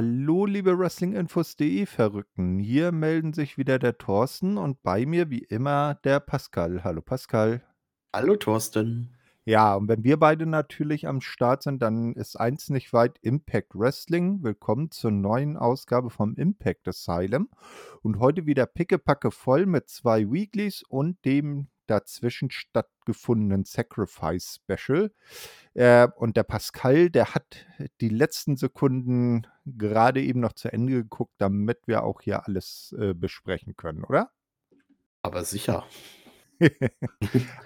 Hallo, liebe Wrestlinginfos.de Verrückten. Hier melden sich wieder der Thorsten und bei mir wie immer der Pascal. Hallo Pascal. Hallo Thorsten. Ja, und wenn wir beide natürlich am Start sind, dann ist eins nicht weit Impact Wrestling. Willkommen zur neuen Ausgabe vom Impact Asylum. Und heute wieder pickepacke voll mit zwei Weeklies und dem dazwischen stattgefundenen Sacrifice Special. Äh, und der Pascal, der hat die letzten Sekunden gerade eben noch zu Ende geguckt, damit wir auch hier alles äh, besprechen können, oder? Aber sicher.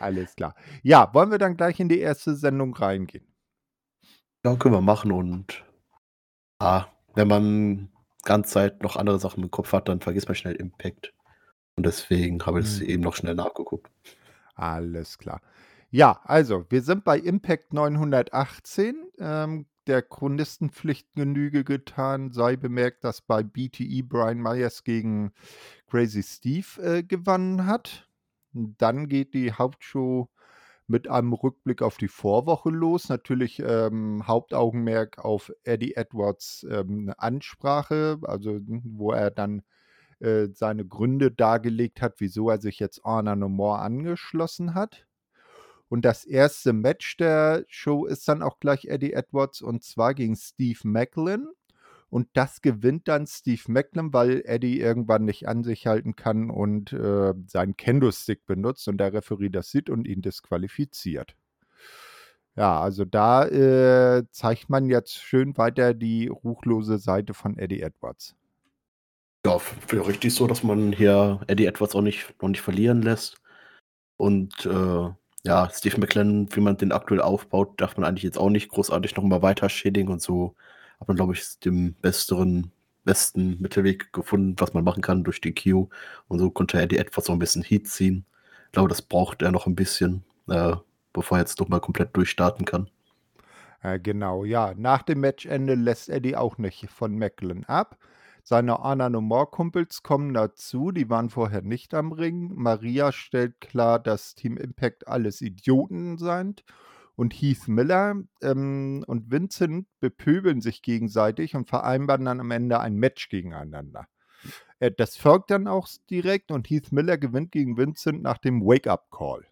alles klar. Ja, wollen wir dann gleich in die erste Sendung reingehen? Ja, können wir machen und ah, wenn man ganz Zeit noch andere Sachen im Kopf hat, dann vergisst man schnell Impact. Und deswegen habe ich es Mhm. eben noch schnell nachgeguckt. Alles klar. Ja, also, wir sind bei Impact 918. Ähm, der Chronistenpflicht Genüge getan, sei bemerkt, dass bei BTE Brian Myers gegen Crazy Steve äh, gewonnen hat. Dann geht die Hauptshow mit einem Rückblick auf die Vorwoche los. Natürlich ähm, Hauptaugenmerk auf Eddie Edwards ähm, Ansprache, also wo er dann äh, seine Gründe dargelegt hat, wieso er sich jetzt Honor No More angeschlossen hat. Und das erste Match der Show ist dann auch gleich Eddie Edwards und zwar gegen Steve Macklin. Und das gewinnt dann Steve Macklin, weil Eddie irgendwann nicht an sich halten kann und äh, seinen Kendo-Stick benutzt und der Referee das sieht und ihn disqualifiziert. Ja, also da äh, zeigt man jetzt schön weiter die ruchlose Seite von Eddie Edwards. Ja, für richtig so, dass man hier Eddie Edwards auch nicht, noch nicht verlieren lässt. Und äh, ja, Steve McLennan, wie man den aktuell aufbaut, darf man eigentlich jetzt auch nicht großartig noch mal weiter schädigen und so hat man, glaube ich, den besseren, besten Mittelweg gefunden, was man machen kann durch die Q. Und so konnte Eddie Edwards so ein bisschen Heat ziehen. Ich glaube, das braucht er noch ein bisschen, äh, bevor er jetzt noch mal komplett durchstarten kann. Äh, genau, ja. Nach dem Matchende lässt Eddie auch nicht von Macklin ab. Seine Honor No More Kumpels kommen dazu, die waren vorher nicht am Ring. Maria stellt klar, dass Team Impact alles Idioten sind. Und Heath Miller ähm, und Vincent bepöbeln sich gegenseitig und vereinbaren dann am Ende ein Match gegeneinander. Äh, das folgt dann auch direkt und Heath Miller gewinnt gegen Vincent nach dem Wake-up-Call.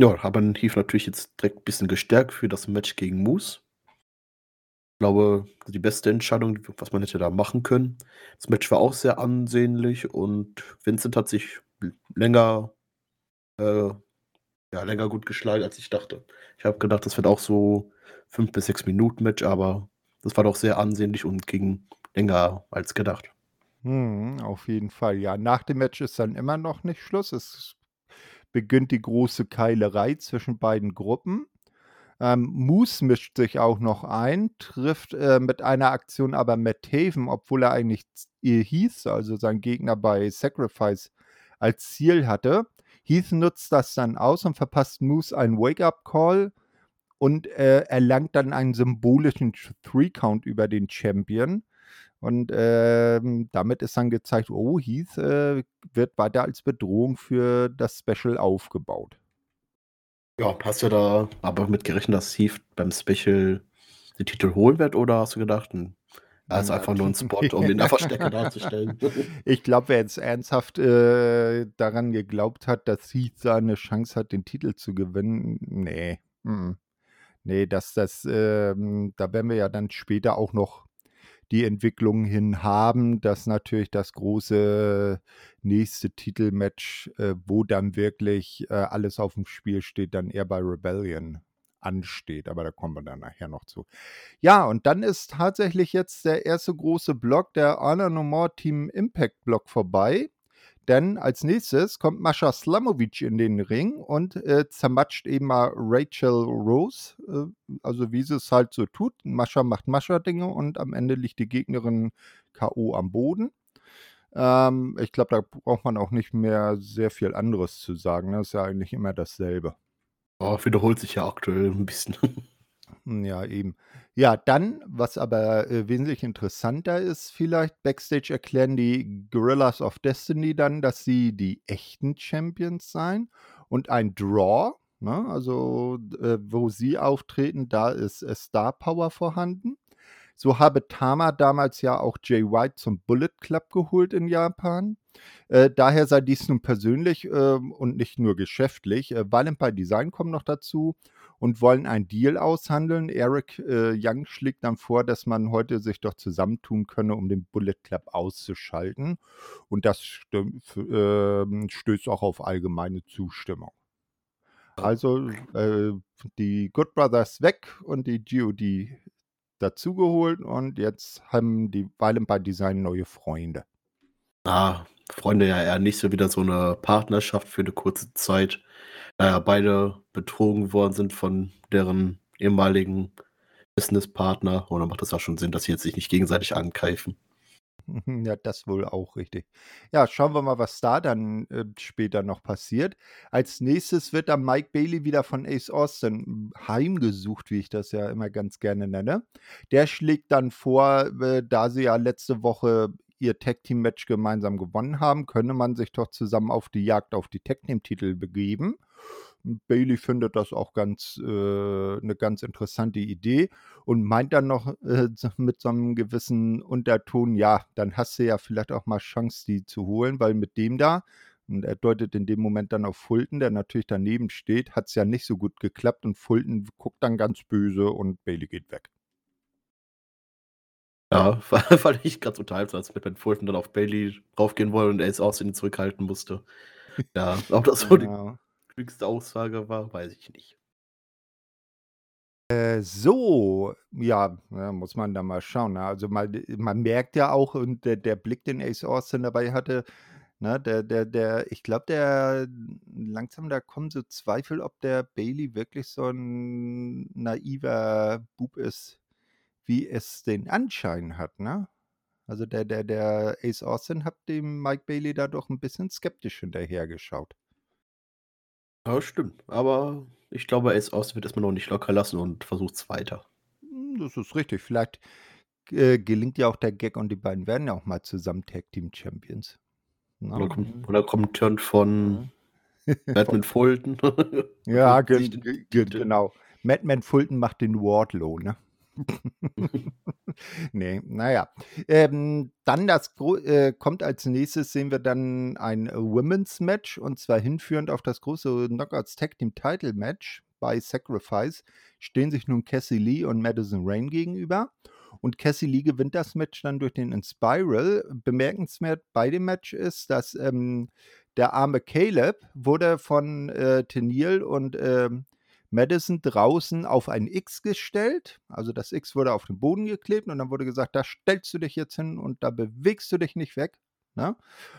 Ja, haben Heath natürlich jetzt direkt ein bisschen gestärkt für das Match gegen Moose. Ich glaube, die beste Entscheidung, was man hätte da machen können. Das Match war auch sehr ansehnlich und Vincent hat sich länger, äh, ja, länger gut geschlagen, als ich dachte. Ich habe gedacht, das wird auch so 5 bis 6 Minuten Match, aber das war doch sehr ansehnlich und ging länger als gedacht. Hm, auf jeden Fall, ja. Nach dem Match ist dann immer noch nicht Schluss. Es beginnt die große Keilerei zwischen beiden Gruppen. Ähm, Moose mischt sich auch noch ein, trifft äh, mit einer Aktion aber Matt Haven, obwohl er eigentlich ihr hieß, also sein Gegner bei Sacrifice, als Ziel hatte. Heath nutzt das dann aus und verpasst Moose einen Wake-up-Call und äh, erlangt dann einen symbolischen Three-Count über den Champion. Und ähm, damit ist dann gezeigt, oh, Heath äh, wird weiter als Bedrohung für das Special aufgebaut. Ja, hast du da aber mit gerechnet, dass Heath beim Special den Titel holen wird oder hast du gedacht, hm, er ist einfach nur ein Spot, um den einfach Stecker darzustellen? Ich glaube, wer jetzt ernsthaft äh, daran geglaubt hat, dass Heath seine Chance hat, den Titel zu gewinnen, nee. Mm. Nee, dass das, ähm, da werden wir ja dann später auch noch die Entwicklung hin haben, dass natürlich das große nächste Titelmatch, äh, wo dann wirklich äh, alles auf dem Spiel steht, dann eher bei Rebellion ansteht. Aber da kommen wir dann nachher noch zu. Ja, und dann ist tatsächlich jetzt der erste große Block, der Honor No More Team Impact Block vorbei. Denn als nächstes kommt Mascha Slamovic in den Ring und äh, zermatscht eben mal Rachel Rose. Äh, also wie sie es halt so tut. Mascha macht Mascha-Dinge und am Ende liegt die Gegnerin K.O. am Boden. Ähm, ich glaube, da braucht man auch nicht mehr sehr viel anderes zu sagen. Das ist ja eigentlich immer dasselbe. Oh, wiederholt sich ja aktuell ein bisschen. Ja, eben. Ja, dann, was aber äh, wesentlich interessanter ist, vielleicht backstage erklären die Gorillas of Destiny dann, dass sie die echten Champions seien und ein Draw, ne, also äh, wo sie auftreten, da ist äh, Star Power vorhanden. So habe Tama damals ja auch Jay White zum Bullet Club geholt in Japan. Äh, daher sei dies nun persönlich äh, und nicht nur geschäftlich. Äh, Valentine Design kommen noch dazu und wollen einen Deal aushandeln. Eric äh, Young schlägt dann vor, dass man heute sich doch zusammentun könne, um den Bullet Club auszuschalten. Und das äh, stößt auch auf allgemeine Zustimmung. Also äh, die Good Brothers weg und die GOD dazugeholt und jetzt haben die Violent by Design neue Freunde. Ah, Freunde ja eher nicht so wieder so eine Partnerschaft für eine kurze Zeit, da beide betrogen worden sind von deren ehemaligen Businesspartner. Und dann macht es auch schon Sinn, dass sie jetzt sich nicht gegenseitig angreifen. Ja, das wohl auch richtig. Ja, schauen wir mal, was da dann äh, später noch passiert. Als nächstes wird dann Mike Bailey wieder von Ace Austin heimgesucht, wie ich das ja immer ganz gerne nenne. Der schlägt dann vor, äh, da sie ja letzte Woche ihr Tag Team Match gemeinsam gewonnen haben, könne man sich doch zusammen auf die Jagd auf die Tag Team Titel begeben. Bailey findet das auch ganz äh, eine ganz interessante Idee und meint dann noch äh, mit so einem gewissen Unterton, ja, dann hast du ja vielleicht auch mal Chance, die zu holen, weil mit dem da, und er deutet in dem Moment dann auf Fulton, der natürlich daneben steht, hat es ja nicht so gut geklappt und Fulton guckt dann ganz böse und Bailey geht weg. Ja, weil ich ganz unterhaltsam, als mit Ben Fulton dann auf Bailey raufgehen wollte und jetzt Aussehen zurückhalten musste. Ja, ob das so ja. die klügste Aussage war, weiß ich nicht. Äh, so, ja, muss man da mal schauen. Ne? Also mal, man merkt ja auch, und der, der Blick, den Ace Austin dabei hatte, ne, der, der, der, ich glaube, der langsam, da kommen so Zweifel, ob der Bailey wirklich so ein naiver Bub ist, wie es den Anschein hat, ne? Also der, der, der Ace Austin hat dem Mike Bailey da doch ein bisschen skeptisch hinterhergeschaut. Ja, stimmt. Aber ich glaube, Ace Austin wird erstmal noch nicht locker lassen und versucht es weiter. Hm, das ist richtig. Vielleicht äh, gelingt ja auch der Gag und die beiden werden ja auch mal zusammen Tag Team Champions. Na? Oder, kommt, oder kommt Turn von Batman Fulton. ja, genau. Madman Fulton macht den Wardlow, ne? nee, naja. Ähm, dann das äh, kommt als nächstes, sehen wir dann ein Women's Match und zwar hinführend auf das große Knockouts Tag Team Title Match bei Sacrifice stehen sich nun Cassie Lee und Madison Rain gegenüber. Und Cassie Lee gewinnt das Match dann durch den Inspiral. Bemerkenswert bei dem Match ist, dass ähm, der arme Caleb wurde von äh, Teniel und ähm, Madison draußen auf ein X gestellt. Also das X wurde auf den Boden geklebt und dann wurde gesagt, da stellst du dich jetzt hin und da bewegst du dich nicht weg. Ne?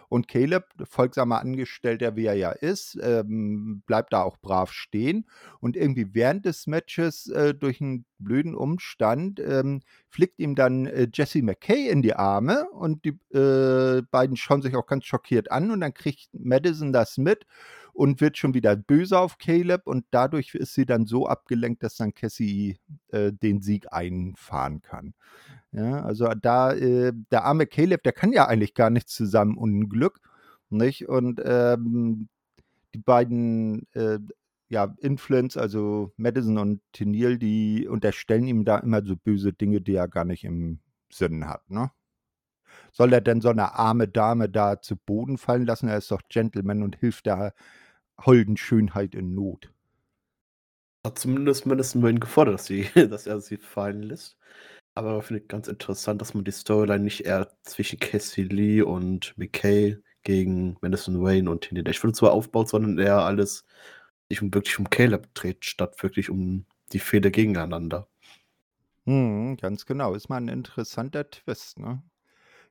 Und Caleb, folgsamer Angestellter wie er ja ist, ähm, bleibt da auch brav stehen. Und irgendwie während des Matches äh, durch einen blöden Umstand ähm, flickt ihm dann äh, Jesse McKay in die Arme und die äh, beiden schauen sich auch ganz schockiert an und dann kriegt Madison das mit und wird schon wieder böse auf Caleb und dadurch ist sie dann so abgelenkt, dass dann Cassie äh, den Sieg einfahren kann. Ja, also da, äh, der arme Caleb, der kann ja eigentlich gar nichts zusammen Unglück, nicht? Und ähm, die beiden äh, ja, Influence, also Madison und Tennille, die unterstellen ihm da immer so böse Dinge, die er gar nicht im Sinn hat, ne? Soll er denn so eine arme Dame da zu Boden fallen lassen? Er ist doch Gentleman und hilft der holden Schönheit in Not. Hat zumindest mindestens Wayne gefordert, dass, sie, dass er sie fallen lässt. Aber finde ich ganz interessant, dass man die Storyline nicht eher zwischen Cassie Lee und McKay gegen Madison Wayne und Tindy Dash so aufbaut, sondern eher alles sich um, wirklich um Caleb dreht, statt wirklich um die Fehde gegeneinander. Hm, ganz genau. Ist mal ein interessanter Twist, ne?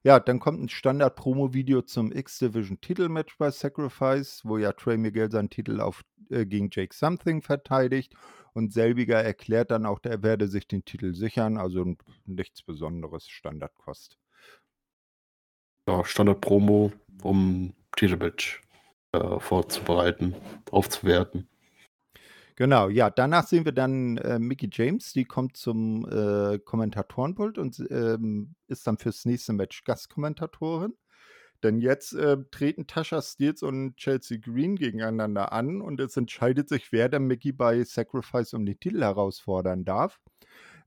Ja, dann kommt ein Standard-Promo-Video zum X-Division-Titelmatch bei Sacrifice, wo ja Trey Miguel seinen Titel auf, äh, gegen Jake Something verteidigt. Und selbiger erklärt dann auch, er werde sich den Titel sichern, also nichts Besonderes, Standardkost. Ja, Standard-Promo, um Titelmatch äh, vorzubereiten, aufzuwerten. Genau, ja, danach sehen wir dann äh, Mickey James, die kommt zum äh, Kommentatorenpult und ähm, ist dann fürs nächste Match Gastkommentatorin. Denn jetzt äh, treten Tasha Steels und Chelsea Green gegeneinander an und es entscheidet sich, wer der Mickey bei Sacrifice um den Titel herausfordern darf.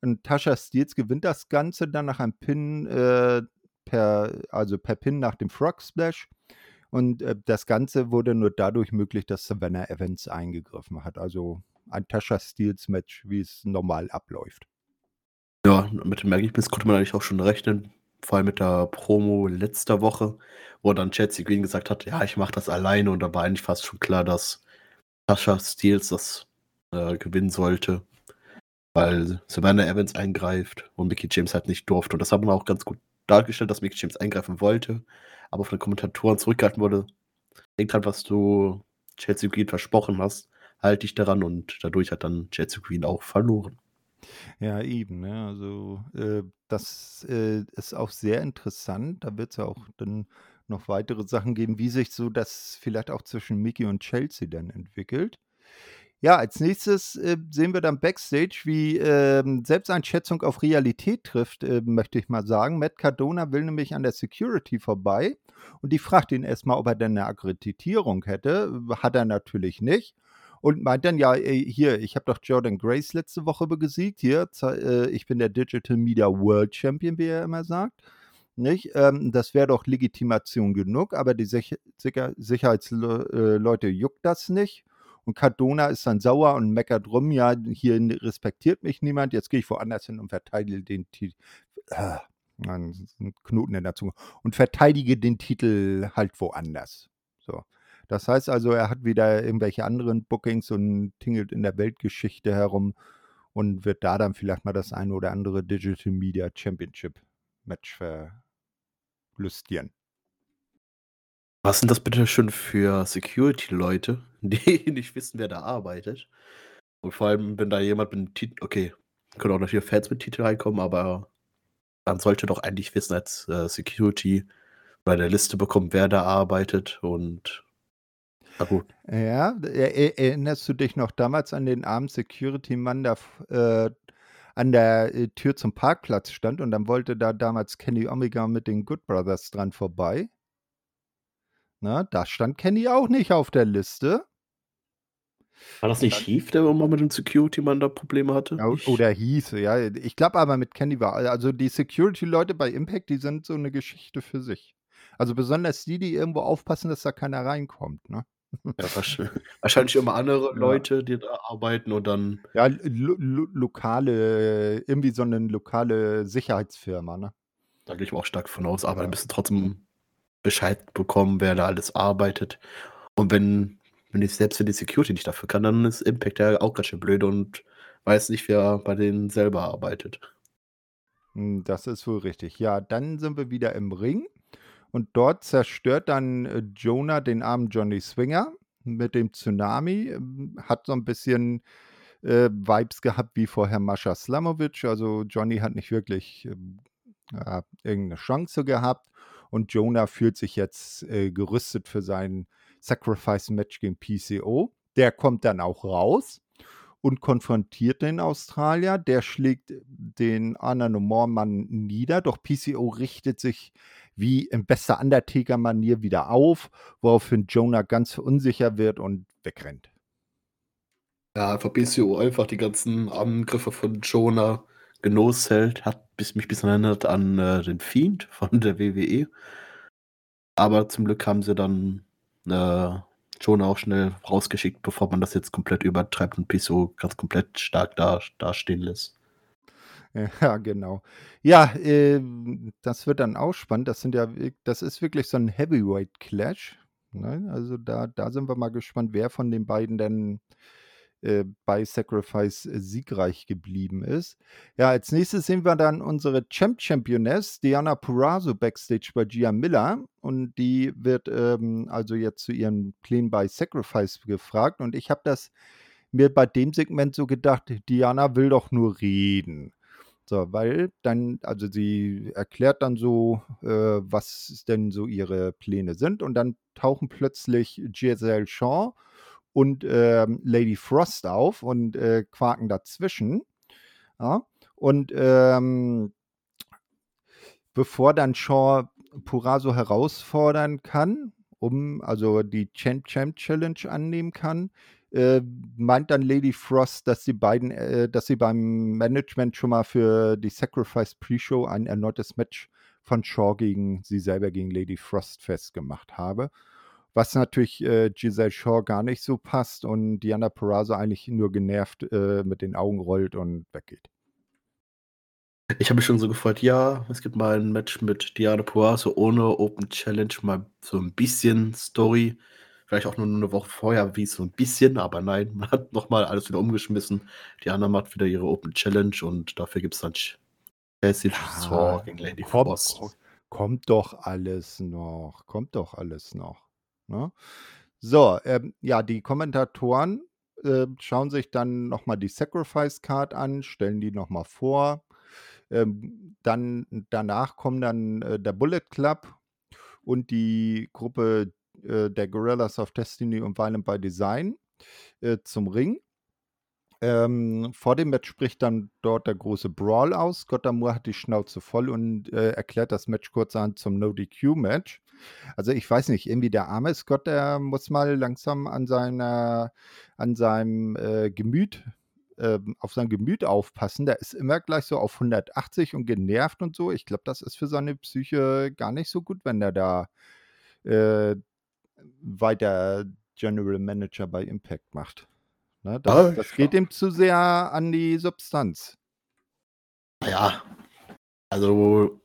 Und Tasha Steels gewinnt das Ganze dann nach einem Pin, äh, per, also per Pin nach dem Frog Splash. Und äh, das Ganze wurde nur dadurch möglich, dass Savannah Evans eingegriffen hat. Also ein Tasha Steels Match, wie es normal abläuft. Ja, mit dem Ergebnis konnte man eigentlich auch schon rechnen. Vor allem mit der Promo letzter Woche, wo dann Chelsea Green gesagt hat, ja, ich mache das alleine. Und da war eigentlich fast schon klar, dass Tasha Steels das äh, gewinnen sollte, weil Savannah Evans eingreift und Mickey James halt nicht durfte. Und das haben wir auch ganz gut dargestellt, dass Mickey James eingreifen wollte, aber von den Kommentatoren zurückgehalten wurde. Denk dran, was du Chelsea Green versprochen hast, halte dich daran und dadurch hat dann Chelsea Green auch verloren. Ja, eben. Ne? Also äh, das äh, ist auch sehr interessant. Da wird es ja auch dann noch weitere Sachen geben, wie sich so das vielleicht auch zwischen Mickey und Chelsea dann entwickelt. Ja, als nächstes äh, sehen wir dann Backstage, wie äh, Selbsteinschätzung auf Realität trifft, äh, möchte ich mal sagen. Matt Cardona will nämlich an der Security vorbei und die fragt ihn erstmal, ob er denn eine Akkreditierung hätte. Hat er natürlich nicht. Und meint dann, ja, ey, hier, ich habe doch Jordan Grace letzte Woche besiegt. Hier, äh, ich bin der Digital Media World Champion, wie er immer sagt. Nicht? Ähm, das wäre doch Legitimation genug, aber die Sicher Sicher Sicherheitsleute äh, juckt das nicht. Und Cardona ist dann sauer und meckert rum, ja, hier respektiert mich niemand, jetzt gehe ich woanders hin und verteidige den Titel. Äh, ein Knoten in der Zunge. Und verteidige den Titel halt woanders. So. Das heißt also, er hat wieder irgendwelche anderen Bookings und tingelt in der Weltgeschichte herum und wird da dann vielleicht mal das eine oder andere Digital Media Championship Match verlustieren. Was sind das bitte schon für Security-Leute, die nicht wissen, wer da arbeitet? Und vor allem, wenn da jemand mit einem Titel, okay, können auch natürlich Fans mit Titel reinkommen, aber man sollte doch eigentlich wissen als äh, Security bei der Liste bekommen, wer da arbeitet und na gut. Ja, erinnerst du dich noch damals an den armen Security-Mann, der äh, an der äh, Tür zum Parkplatz stand und dann wollte da damals Kenny Omega mit den Good Brothers dran vorbei? Na, da stand Kenny auch nicht auf der Liste. War das nicht Heath, der immer mit dem Security-Mann da Probleme hatte? Ja, oder hieß, ja. Ich glaube aber mit Kenny war, also die Security-Leute bei Impact, die sind so eine Geschichte für sich. Also besonders die, die irgendwo aufpassen, dass da keiner reinkommt, ne? Ja, wahrscheinlich immer andere Ja. Leute, die da arbeiten und dann Ja, lo lo lokale irgendwie so eine lokale Sicherheitsfirma, ne? Da gehe ich auch stark von aus, aber dann müssen trotzdem Bescheid bekommen, wer da alles arbeitet. Und wenn wenn ich selbst wenn die Security nicht dafür kann, dann ist Impact ja auch ganz schön blöd und weiß nicht, wer bei denen selber arbeitet. Hm, das ist wohl richtig. Ja, dann sind wir wieder im Ring und dort zerstört dann äh, Jonah den armen Johnny Swinger mit dem Tsunami. Ähm, hat so ein bisschen äh, Vibes gehabt wie vorher Mascha Slamovic. Also Johnny hat nicht wirklich äh, irgendeine Chance gehabt. Und Jonah fühlt sich jetzt äh, gerüstet für sein Sacrifice-Match gegen PCO. Der kommt dann auch raus und konfrontiert den Australier. Der schlägt den Anna Mann nieder, doch PCO richtet sich wie in bester Undertaker-Manier wieder auf, woraufhin Jonah ganz unsicher wird und wegrennt. Ja, einfach PCO einfach die ganzen Angriffe von Jonah genoss hält, hat mich bisschen erinnert an äh, den Fiend von der WWE. Aber zum Glück haben sie dann äh, Jonah auch schnell rausgeschickt, bevor man das jetzt komplett übertreibt und PCO ganz komplett stark da, dastehen lässt. Ja, genau. Ja, äh, das wird dann auch spannend. Das sind ja, das ist wirklich so ein Heavyweight Clash. Ne? Also da, da sind wir mal gespannt, wer von den beiden denn äh, bei Sacrifice äh, siegreich geblieben ist. Ja, als nächstes sehen wir dann unsere Champ Championess Diana Purazo backstage bei Gia Miller und die wird ähm, also jetzt zu ihren Plänen bei Sacrifice gefragt und ich habe das mir bei dem Segment so gedacht, Diana will doch nur reden. So, weil dann, also sie erklärt dann so, äh, was denn so ihre Pläne sind und dann tauchen plötzlich Giselle Shaw und ähm, Lady Frost auf und äh, quaken dazwischen. Ja? Und ähm, bevor dann Shaw Purazo herausfordern kann, um also die Champ Champ Challenge annehmen kann, äh, meint dann Lady Frost, dass die beiden, äh, dass sie beim Management schon mal für die Sacrifice Pre-Show ein erneutes Match von Shaw gegen sie selber gegen Lady Frost festgemacht habe. Was natürlich äh, Giselle Shaw gar nicht so passt und Diana Perazzo eigentlich nur genervt äh, mit den Augen rollt und weggeht. Ich habe mich schon so gefreut, ja, es gibt mal ein Match mit Diana Perazzo ohne Open Challenge, mal so ein bisschen Story. Vielleicht auch nur eine Woche vorher, wie so ein bisschen, aber nein, man hat nochmal alles wieder umgeschmissen. Diana macht wieder ihre Open Challenge und dafür gibt es dann Passage ja, gegen Lady kommt, Frost. Kommt doch alles noch. Kommt doch alles noch. Ne? So, ähm, ja, die Kommentatoren äh, schauen sich dann nochmal die Sacrifice Card an, stellen die nochmal vor. Ähm, dann danach kommen dann äh, der Bullet Club und die Gruppe äh, der Gorillas of Destiny und Violent by Design äh, zum Ring. Ähm, vor dem Match spricht dann dort der große Brawl aus. Scott Amour hat die Schnauze voll und äh, erklärt das Match kurzerhand zum No-DQ-Match. Also ich weiß nicht, irgendwie der arme Scott, der muss mal langsam an seiner, an seinem äh, Gemüt, äh, auf sein Gemüt aufpassen. Der ist immer gleich so auf 180 und genervt und so. Ich glaube, das ist für seine Psyche gar nicht so gut, wenn der da äh, weiter General Manager bei Impact macht. Ne, das, ah, das geht ihm zu sehr an die Substanz. Ja, also,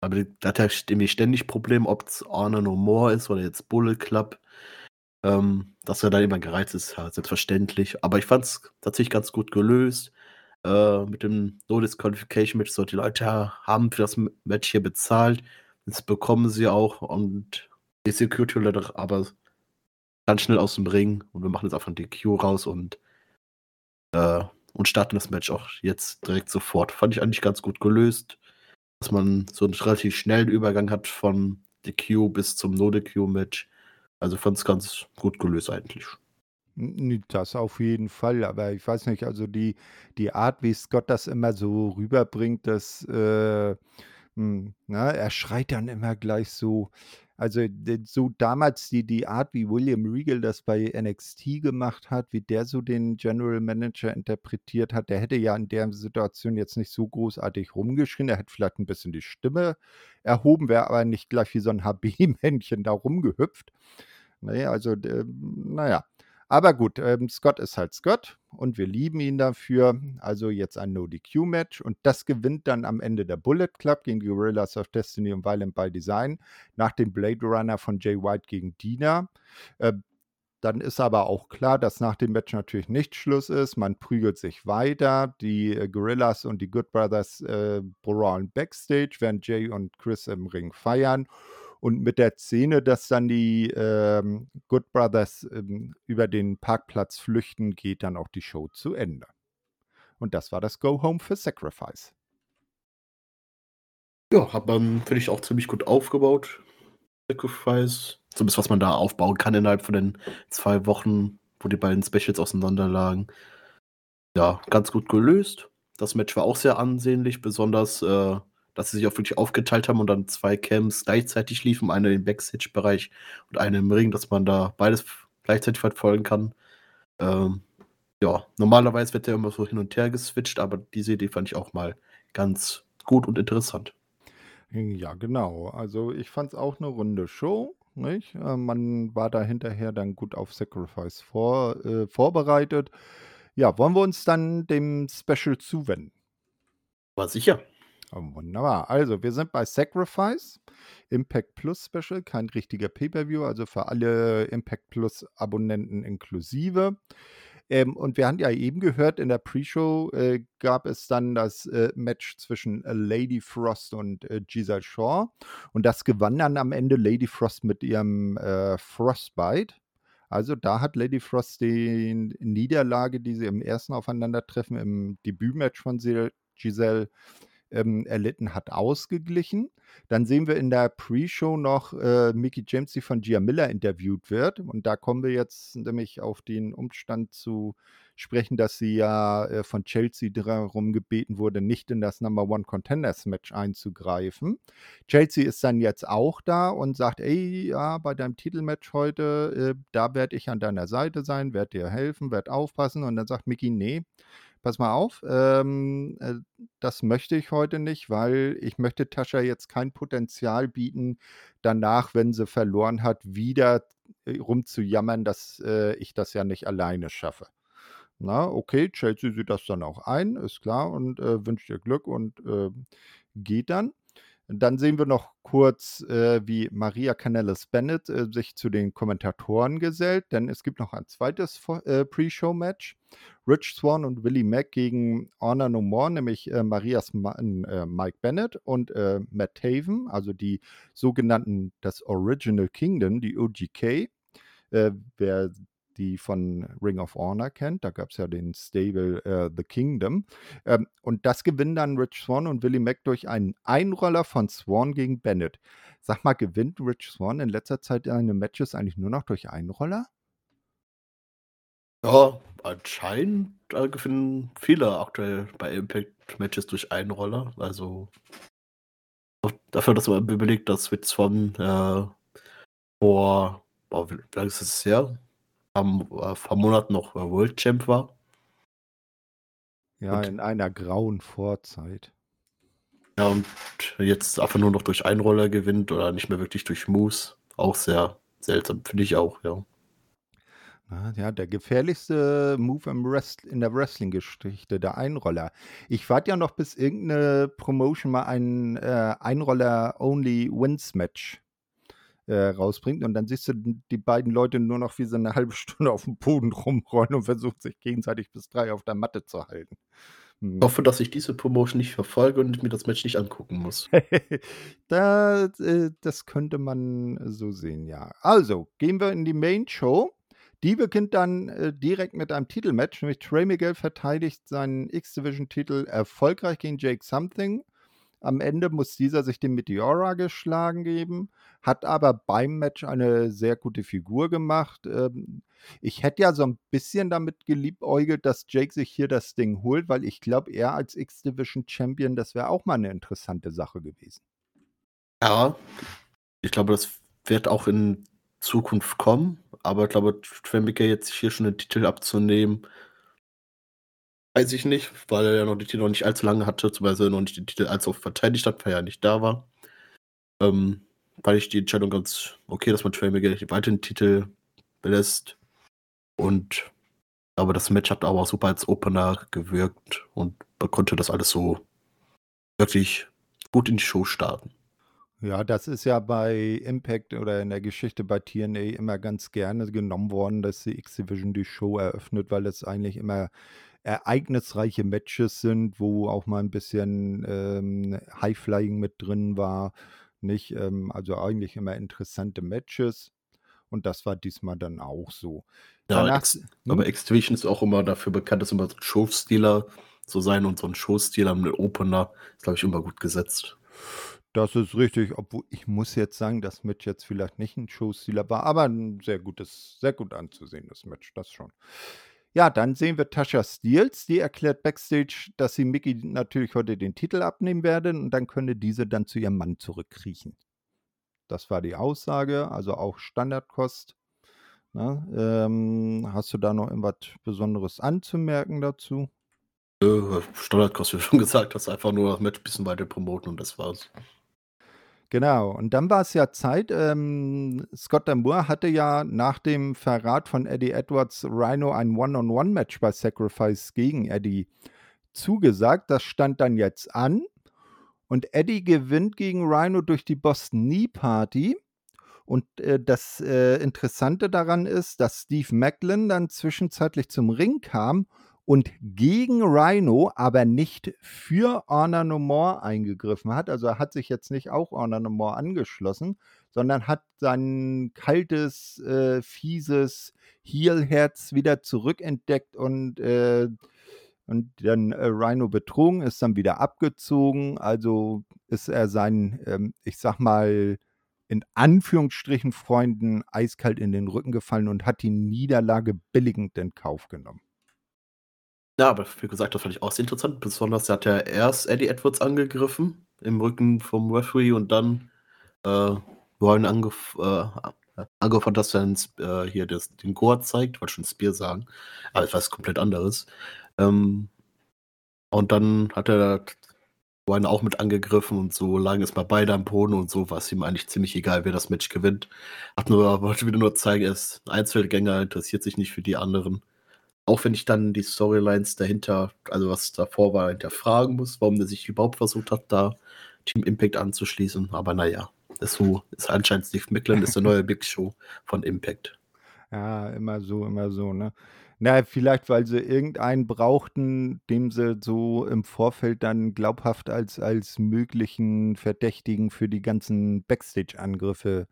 aber da hat er irgendwie ständig Problem, ob es Honor No More ist oder jetzt Bullet Club. Ähm, dass er da immer gereizt ist, ja, selbstverständlich. Aber ich fand es tatsächlich ganz gut gelöst. Äh, mit dem No Disqualification Match. So, die Leute haben für das Match hier bezahlt. Das bekommen sie auch. Und die Security Leute aber ganz schnell aus dem Ring und wir machen jetzt einfach ein DQ raus und, äh, und starten das Match auch jetzt direkt sofort. Fand ich eigentlich ganz gut gelöst, dass man so einen relativ schnellen Übergang hat von DQ bis zum No-DQ-Match. Also fand es ganz gut gelöst eigentlich. Das auf jeden Fall, aber ich weiß nicht, also die, die Art, wie Scott das immer so rüberbringt, dass äh, hm, na, er schreit dann immer gleich so, also, so damals die die Art, wie William Regal das bei NXT gemacht hat, wie der so den General Manager interpretiert hat, der hätte ja in der Situation jetzt nicht so großartig rumgeschrien. Er hätte vielleicht ein bisschen die Stimme erhoben, wäre aber nicht gleich wie so ein HB-Männchen da rumgehüpft. Ne, also, na ja. Aber gut, ähm, Scott ist halt Scott und wir lieben ihn dafür. Also jetzt ein No-DQ-Match und das gewinnt dann am Ende der Bullet Club gegen die Gorillas of Destiny und Violent by Design nach dem Blade Runner von Jay White gegen Dina. Äh, dann ist aber auch klar, dass nach dem Match natürlich nicht Schluss ist. Man prügelt sich weiter. Die äh, Gorillas und die Good Brothers äh, brawlen backstage, während Jay und Chris im Ring feiern. Und mit der Szene, dass dann die ähm, Good Brothers ähm, über den Parkplatz flüchten, geht dann auch die Show zu Ende. Und das war das Go Home für Sacrifice. Ja, hat man, finde ich, auch ziemlich gut aufgebaut. Sacrifice. Zumindest was man da aufbauen kann innerhalb von den zwei Wochen, wo die beiden Specials auseinanderlagen. Ja, ganz gut gelöst. Das Match war auch sehr ansehnlich, besonders äh, dass sie sich auch wirklich aufgeteilt haben und dann zwei Camps gleichzeitig liefen, eine im Backstage-Bereich und eine im Ring, dass man da beides gleichzeitig verfolgen kann. Ähm, ja, normalerweise wird der immer so hin und her geswitcht, aber diese Idee fand ich auch mal ganz gut und interessant. Ja, genau. Also ich fand es auch eine runde Show. Nicht? Äh, man war da hinterher dann gut auf Sacrifice vor, äh, vorbereitet. Ja, wollen wir uns dann dem Special zuwenden? War sicher. Oh, wunderbar. Also, wir sind bei Sacrifice, Impact Plus Special, kein richtiger Pay-Per-View, also für alle Impact Plus Abonnenten inklusive. Ähm, und wir haben ja eben gehört, in der Pre-Show äh, gab es dann das äh, Match zwischen äh, Lady Frost und äh, Giselle Shaw. Und das gewann dann am Ende Lady Frost mit ihrem äh, Frostbite. Also da hat Lady Frost die Niederlage, die sie im ersten Aufeinandertreffen, im Debütmatch von Giselle ähm, erlitten hat, ausgeglichen. Dann sehen wir in der Pre-Show noch äh, Mickey James, die von Gia Miller interviewt wird. Und da kommen wir jetzt nämlich auf den Umstand zu sprechen, dass sie ja äh, von Chelsea darum gebeten wurde, nicht in das Number One Contenders Match einzugreifen. Chelsea ist dann jetzt auch da und sagt, ey, ja, bei deinem Titelmatch heute, äh, da werde ich an deiner Seite sein, werde dir helfen, werde aufpassen. Und dann sagt Mickey, nee, pass mal auf, ähm, äh, das möchte ich heute nicht, weil ich möchte Tascha jetzt kein Potenzial bieten, danach, wenn sie verloren hat, wieder äh, rumzujammern, dass äh, ich das ja nicht alleine schaffe. Na, okay, Chelsea sieht das dann auch ein, ist klar, und äh, wünscht ihr Glück und äh, geht dann. Dann sehen wir noch kurz, äh, wie Maria Canellis Bennett äh, sich zu den Kommentatoren gesellt, denn es gibt noch ein zweites äh, Pre-Show-Match. Rich Swan und Willie Mack gegen Honor No More, nämlich äh, Marias Mann äh, Mike Bennett und äh, Matt Taven, also die sogenannten, das Original Kingdom, die OGK. wer die von Ring of Honor kennt. Da gab es ja den Stable äh, The Kingdom. Ähm, und das gewinnen dann Rich Swan und Willie Mack durch einen Einroller von Swan gegen Bennett. Sag mal, gewinnt Rich Swan in letzter Zeit seine Matches eigentlich nur noch durch Einroller? Ja, anscheinend äh, gewinnen viele aktuell bei Impact Matches durch Einroller. Also dafür, dass man überlegt, dass Rich Swan äh, vor, boah, wie lange ist es her? Äh, vor Monaten noch äh, World Champ war. Ja, und, in einer grauen Vorzeit. Ja, und jetzt einfach nur noch durch Einroller gewinnt oder nicht mehr wirklich durch Moves. Auch sehr seltsam, finde ich auch, ja. Ja, der gefährlichste Move im Rest in der Wrestling-Geschichte, der Einroller. Ich warte ja noch, bis irgendeine Promotion mal ein äh, Einroller-Only-Wins-Match äh, rausbringt. Und dann siehst du die beiden Leute nur noch wie so eine halbe Stunde auf dem Boden rumrollen und versucht sich gegenseitig bis drei auf der Matte zu halten. Hm. Ich hoffe, dass ich diese Promotion nicht verfolge und mir das Match nicht angucken muss. da, äh, das könnte man so sehen, ja. Also, gehen wir in die Main Show. Die beginnt dann äh, direkt mit einem Titelmatch, nämlich Trey Miguel verteidigt seinen X-Division-Titel erfolgreich gegen Jake Something. Am Ende muss dieser sich dem Meteora geschlagen geben, hat aber beim Match eine sehr gute Figur gemacht. Ähm, ich hätte ja so ein bisschen damit geliebäugelt, dass Jake sich hier das Ding holt, weil ich glaube, er als X-Division Champion, das wäre auch mal eine interessante Sache gewesen. Ja, ich glaube, das wird auch in Zukunft kommen, aber ich glaube, Trembicker jetzt hier schon den Titel abzunehmen, Weiß ich nicht, weil er ja noch die Titel noch nicht allzu lange hatte, beziehungsweise noch nicht den Titel allzu oft verteidigt hat, weil er ja nicht da war. Ähm, weil ich die Entscheidung ganz okay, dass man Trey Miguel den Titel belässt. Und aber das Match hat aber auch super als Opener gewirkt und man konnte das alles so wirklich gut in die Show starten. Ja, das ist ja bei Impact oder in der Geschichte bei TNA immer ganz gerne genommen worden, dass die X-Division die Show eröffnet, weil es eigentlich immer ereignisreiche Matches sind, wo auch mal ein bisschen ähm, High-Flying mit drin war. Nicht? Ähm, also eigentlich immer interessante Matches. Und das war diesmal dann auch so. Ja, Danach, Ex, hm? aber Extravision ist auch immer dafür bekannt, dass immer so ein Showstealer zu sein und so ein Showstealer mit Opener ist, glaube ich, immer gut gesetzt. Das ist richtig, obwohl ich muss jetzt sagen, das Match jetzt vielleicht nicht ein Showstealer war, aber ein sehr gutes, sehr gut anzusehendes Match, das schon. Ja, dann sehen wir Tasha Steels, die erklärt backstage, dass sie Mickey natürlich heute den Titel abnehmen werde und dann könne diese dann zu ihrem Mann zurückkriechen. Das war die Aussage, also auch Standardkost. Na, ne? ähm, hast du da noch irgendwas Besonderes anzumerken dazu? Standardkost, wie du schon gesagt hast, einfach nur das Match ein bisschen weiter promoten und das war's. Genau, und dann war es ja Zeit. Ähm, Scott D'Amour hatte ja nach dem Verrat von Eddie Edwards Rhino ein One-on-One-Match bei Sacrifice gegen Eddie zugesagt. Das stand dann jetzt an. Und Eddie gewinnt gegen Rhino durch die Boston Knee Party. Und äh, das äh, Interessante daran ist, dass Steve Macklin dann zwischenzeitlich zum Ring kam und gegen Rhino, aber nicht für Honor No More eingegriffen hat. Also er hat sich jetzt nicht auch Honor No More angeschlossen, sondern hat sein kaltes, äh, fieses Heel-Herz wieder zurückentdeckt und äh, und dann äh, Rhino betrogen, ist dann wieder abgezogen. Also ist er seinen, ähm, ich sag mal, in Anführungsstrichen Freunden eiskalt in den Rücken gefallen und hat die Niederlage billigend in Kauf genommen. Ja, aber wie gesagt, das fand ich auch sehr interessant. Besonders hat er erst Eddie Edwards angegriffen im Rücken vom Referee und dann äh, Ryan angef äh, angefangen, dass er äh, hier das, den Gore zeigt, wollte schon Spear sagen, aber etwas komplett anderes. Ähm, und dann hat er Ryan auch mit angegriffen und so lagen es mal beide am Boden und so war es ihm eigentlich ziemlich egal, wer das Match gewinnt. Hat nur, wollte wieder nur zeigen, er ist Einzelgänger, interessiert sich nicht für die anderen. Auch wenn ich dann die Storylines dahinter, also was davor war, hinterfragen muss, warum der sich überhaupt versucht hat, da Team Impact anzuschließen. Aber naja, ist so, ist anscheinend Steve Macklin, ist der neue Big Show von Impact. Ja, immer so, immer so, ne? Na, vielleicht, weil sie irgendeinen brauchten, dem sie so im Vorfeld dann glaubhaft als, als möglichen Verdächtigen für die ganzen Backstage-Angriffe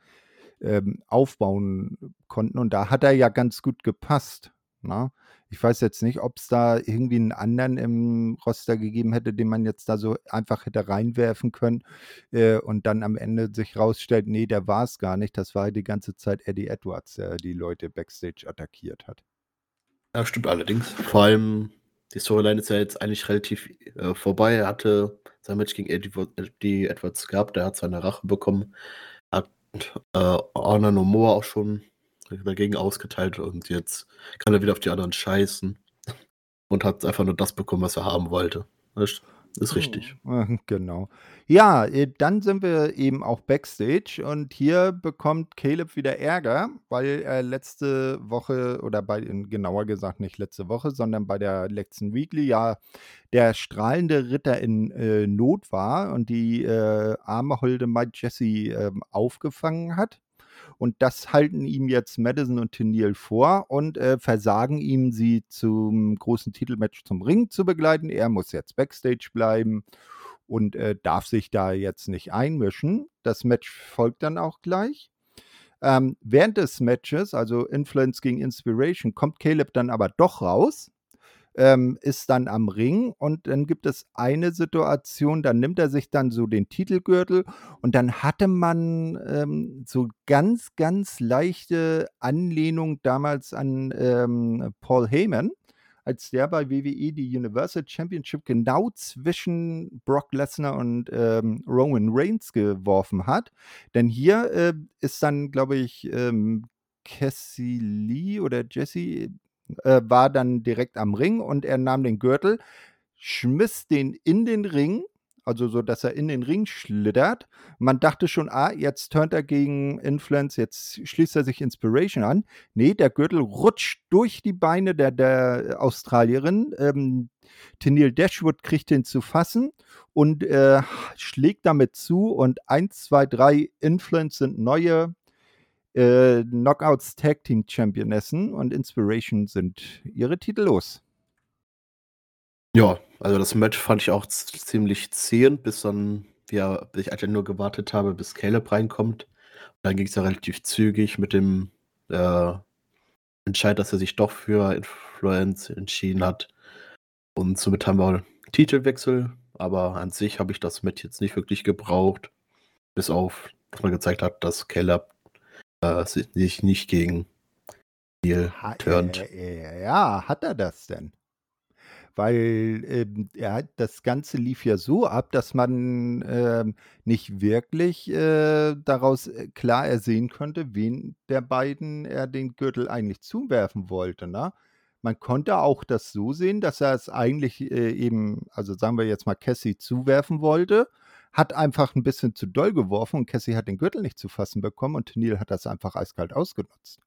ähm, aufbauen konnten. Und da hat er ja ganz gut gepasst. Ne? Ich weiß jetzt nicht, ob es da irgendwie einen anderen im Roster gegeben hätte, den man jetzt da so einfach hätte reinwerfen können äh, und dann am Ende sich rausstellt, nee, der war es gar nicht. Das war die ganze Zeit Eddie Edwards, der die Leute backstage attackiert hat. Ja, stimmt allerdings. Vor allem, die Storyline ist ja jetzt eigentlich relativ äh, vorbei. Er hatte sein Match gegen Eddie, Eddie Edwards gehabt, er hat seine Rache bekommen, hat äh, Honor No More auch schon dagegen ausgeteilt und jetzt kann er wieder auf die anderen scheißen und hat einfach nur das bekommen, was er haben wollte. Das ist richtig. Genau. Ja, äh, dann sind wir eben auch backstage und hier bekommt Caleb wieder Ärger, weil er letzte Woche oder bei, genauer gesagt nicht letzte Woche, sondern bei der letzten Weekly ja der strahlende Ritter in äh, Not war und die äh, arme Holde Mike Jesse äh, aufgefangen hat. Und das halten ihm jetzt Madison und Tennille vor und äh, versagen ihm, sie zum großen Titelmatch zum Ring zu begleiten. Er muss jetzt Backstage bleiben und äh, darf sich da jetzt nicht einmischen. Das Match folgt dann auch gleich. Ähm, während des Matches, also Influence gegen Inspiration, kommt Caleb dann aber doch raus ähm, ist dann am Ring und dann gibt es eine Situation, da nimmt er sich dann so den Titelgürtel und dann hatte man ähm, so ganz, ganz leichte Anlehnung damals an ähm, Paul Heyman als der bei WWE die Universal Championship genau zwischen Brock Lesnar und ähm, Roman Reigns geworfen hat. Denn hier äh, ist dann, glaube ich, ähm, Cassie Lee oder Jesse, äh, war dann direkt am Ring und er nahm den Gürtel, schmiss den in den Ring, also so, dass er in den Ring schlittert. Man dachte schon, ah, jetzt turnt er gegen Influence, jetzt schließt er sich Inspiration an. Nee, der Gürtel rutscht durch die Beine der, der Australierin. Ähm, Tennille Dashwood kriegt ihn zu fassen und äh, schlägt damit zu und 1, 2, 3 Influence sind neue äh, Knockouts Tag Team Championessen und Inspiration sind ihre Titel los. Ja, also das Match fand ich auch ziemlich zähend, bis dann, bis ich eigentlich nur gewartet habe, bis Caleb reinkommt. Und dann ging es ja relativ zügig mit dem äh, Entscheid, dass er sich doch für Influence entschieden hat. Und somit haben wir Titelwechsel, aber an sich habe ich das Match jetzt nicht wirklich gebraucht. Bis auf, dass man gezeigt hat, dass Caleb äh, sich nicht gegen Spiel turnt. Äh, ja, hat er das denn? Weil ähm, er, das Ganze lief ja so ab, dass man ähm, nicht wirklich äh, daraus äh, klar ersehen konnte, wen der beiden er den Gürtel eigentlich zuwerfen wollte. Ne? Man konnte auch das so sehen, dass er es eigentlich äh, eben, also sagen wir jetzt mal Cassie zuwerfen wollte hat einfach ein bisschen zu doll geworfen und Cassie hat den Gürtel nicht zu fassen bekommen und Neil hat das einfach eiskalt ausgenutzt.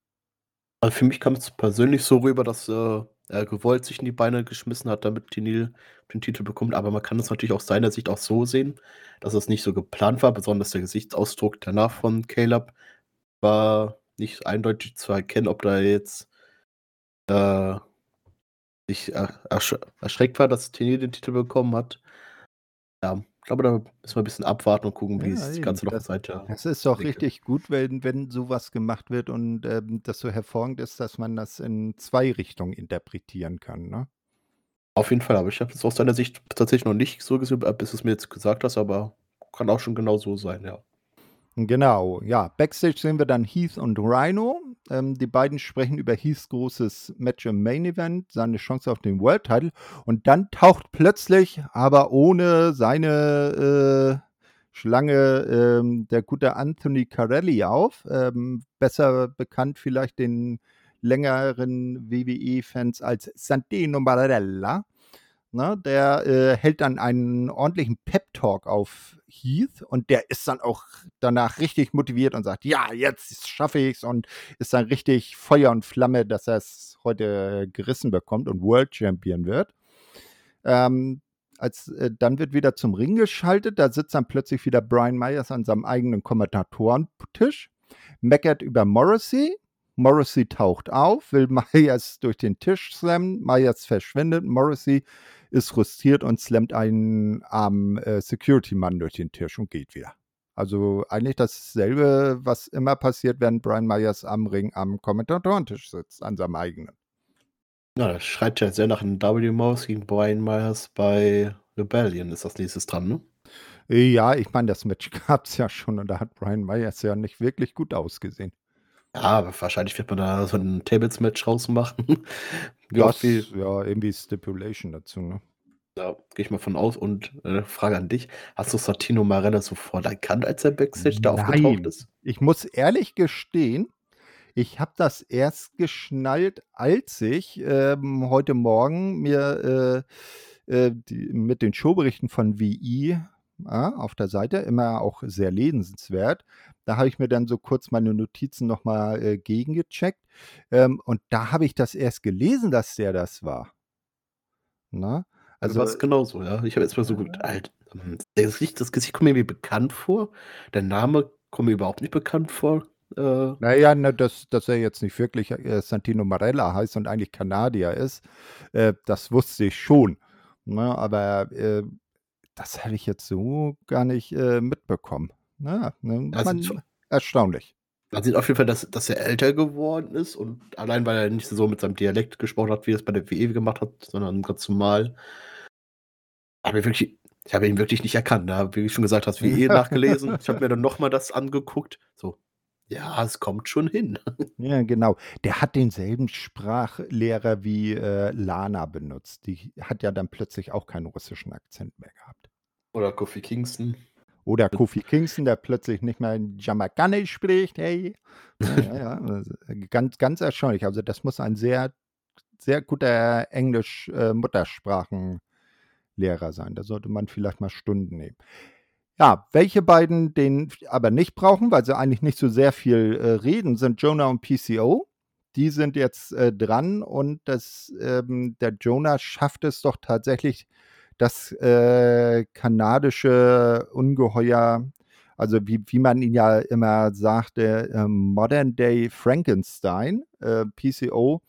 Also für mich kam es persönlich so rüber, dass äh, er gewollt sich in die Beine geschmissen hat, damit Tenil den Titel bekommt. Aber man kann es natürlich aus seiner Sicht auch so sehen, dass es nicht so geplant war. Besonders der Gesichtsausdruck danach von Caleb war nicht eindeutig zu erkennen, ob da jetzt äh, sich ersch erschreckt war, dass Tenil den Titel bekommen hat. Ja, ich glaube, da müssen wir ein bisschen abwarten und gucken, wie ja, es das Ganze noch das, weiter. Es ist doch richtig gut, wenn, wenn sowas gemacht wird und ähm, das so hervorragend ist, dass man das in zwei Richtungen interpretieren kann. Ne? Auf jeden Fall, aber ich habe es aus deiner Sicht tatsächlich noch nicht so gesehen, bis du es mir jetzt gesagt hast, aber kann auch schon genau so sein, ja. Genau, ja. Backstage sehen wir dann Heath und Rhino. Ähm, die beiden sprechen über Heaths großes Match im Main Event, seine Chance auf den World Title. Und dann taucht plötzlich, aber ohne seine äh, Schlange, ähm, der gute Anthony Carelli auf. Ähm, besser bekannt vielleicht den längeren WWE-Fans als Santino Marella. Ne, der äh, hält dann einen ordentlichen Pep-Talk auf Heath und der ist dann auch danach richtig motiviert und sagt, ja, jetzt schaffe ich es und ist dann richtig Feuer und Flamme, dass er es heute gerissen bekommt und World Champion wird. Ähm, als, äh, dann wird wieder zum Ring geschaltet, da sitzt dann plötzlich wieder Brian Myers an seinem eigenen Kommentatorentisch, meckert über Morrissey, Morrissey taucht auf, will Myers durch den Tisch slammen, Myers verschwindet, Morrissey ist frustriert und slammt einen armen äh, Security-Mann durch den Tisch und geht wieder. Also eigentlich dasselbe, was immer passiert, wenn Brian Myers am Ring am Kommentatorentisch sitzt, an seinem eigenen. Ja, das schreit ja sehr nach einem W-Maus gegen Brian Myers bei Rebellion ist das nächstes dran, ne? Ja, ich meine, das Match gab es ja schon und da hat Brian Myers ja nicht wirklich gut ausgesehen. Ja, wahrscheinlich wird man da so ein Tables-Match rausmachen. Das, ja, irgendwie Stipulation dazu, ne? Ja, gehe ich mal von aus. Und äh, Frage an dich: Hast du Santino Marella sofort erkannt, als er Backstage da aufgetaucht ist? Ich muss ehrlich gestehen, ich habe das erst geschnallt, als ich ähm, heute Morgen mir äh, äh, die, mit den Showberichten von WI ja, auf der Seite, immer auch sehr lesenswert. Da habe ich mir dann so kurz meine Notizen nochmal äh, gegengecheckt. Ähm, und da habe ich das erst gelesen, dass der das war. Na? Also, also was genauso, ja. Ich habe jetzt mal so gut, alt. Das Gesicht, das Gesicht kommt mir irgendwie bekannt vor. Der Name kommt mir überhaupt nicht bekannt vor. Äh, naja, ne, dass, dass er jetzt nicht wirklich äh, Santino Marella heißt und eigentlich Kanadier ist, äh, das wusste ich schon. Ne? Aber äh, das habe ich jetzt so gar nicht äh, mitbekommen. Ja, ne, also man, erstaunlich. Man sieht auf jeden Fall, dass, dass er älter geworden ist und allein, weil er nicht so mit seinem Dialekt gesprochen hat, wie er es bei der WE gemacht hat, sondern ganz normal. Aber wirklich, ich habe ihn wirklich nicht erkannt. Ne? Wie ich schon gesagt hast, WE nachgelesen. Ich habe mir dann nochmal das angeguckt. So, ja, es kommt schon hin. Ja, genau. Der hat denselben Sprachlehrer wie äh, Lana benutzt. Die hat ja dann plötzlich auch keinen russischen Akzent mehr gehabt. Oder Kofi Kingston. Oder Kofi Kingston, der plötzlich nicht mehr Jamaikanisch spricht. Hey. Ja, ja. Also, ganz, ganz erstaunlich. Also, das muss ein sehr, sehr guter Englisch-Muttersprachenlehrer äh, sein. Da sollte man vielleicht mal Stunden nehmen. Ja, welche beiden den aber nicht brauchen, weil sie eigentlich nicht so sehr viel äh, reden, sind Jonah und PCO. Die sind jetzt äh, dran und das, ähm, der Jonah schafft es doch tatsächlich, das äh, kanadische Ungeheuer, also wie, wie man ihn ja immer sagte, äh, Modern Day Frankenstein, äh, PCO,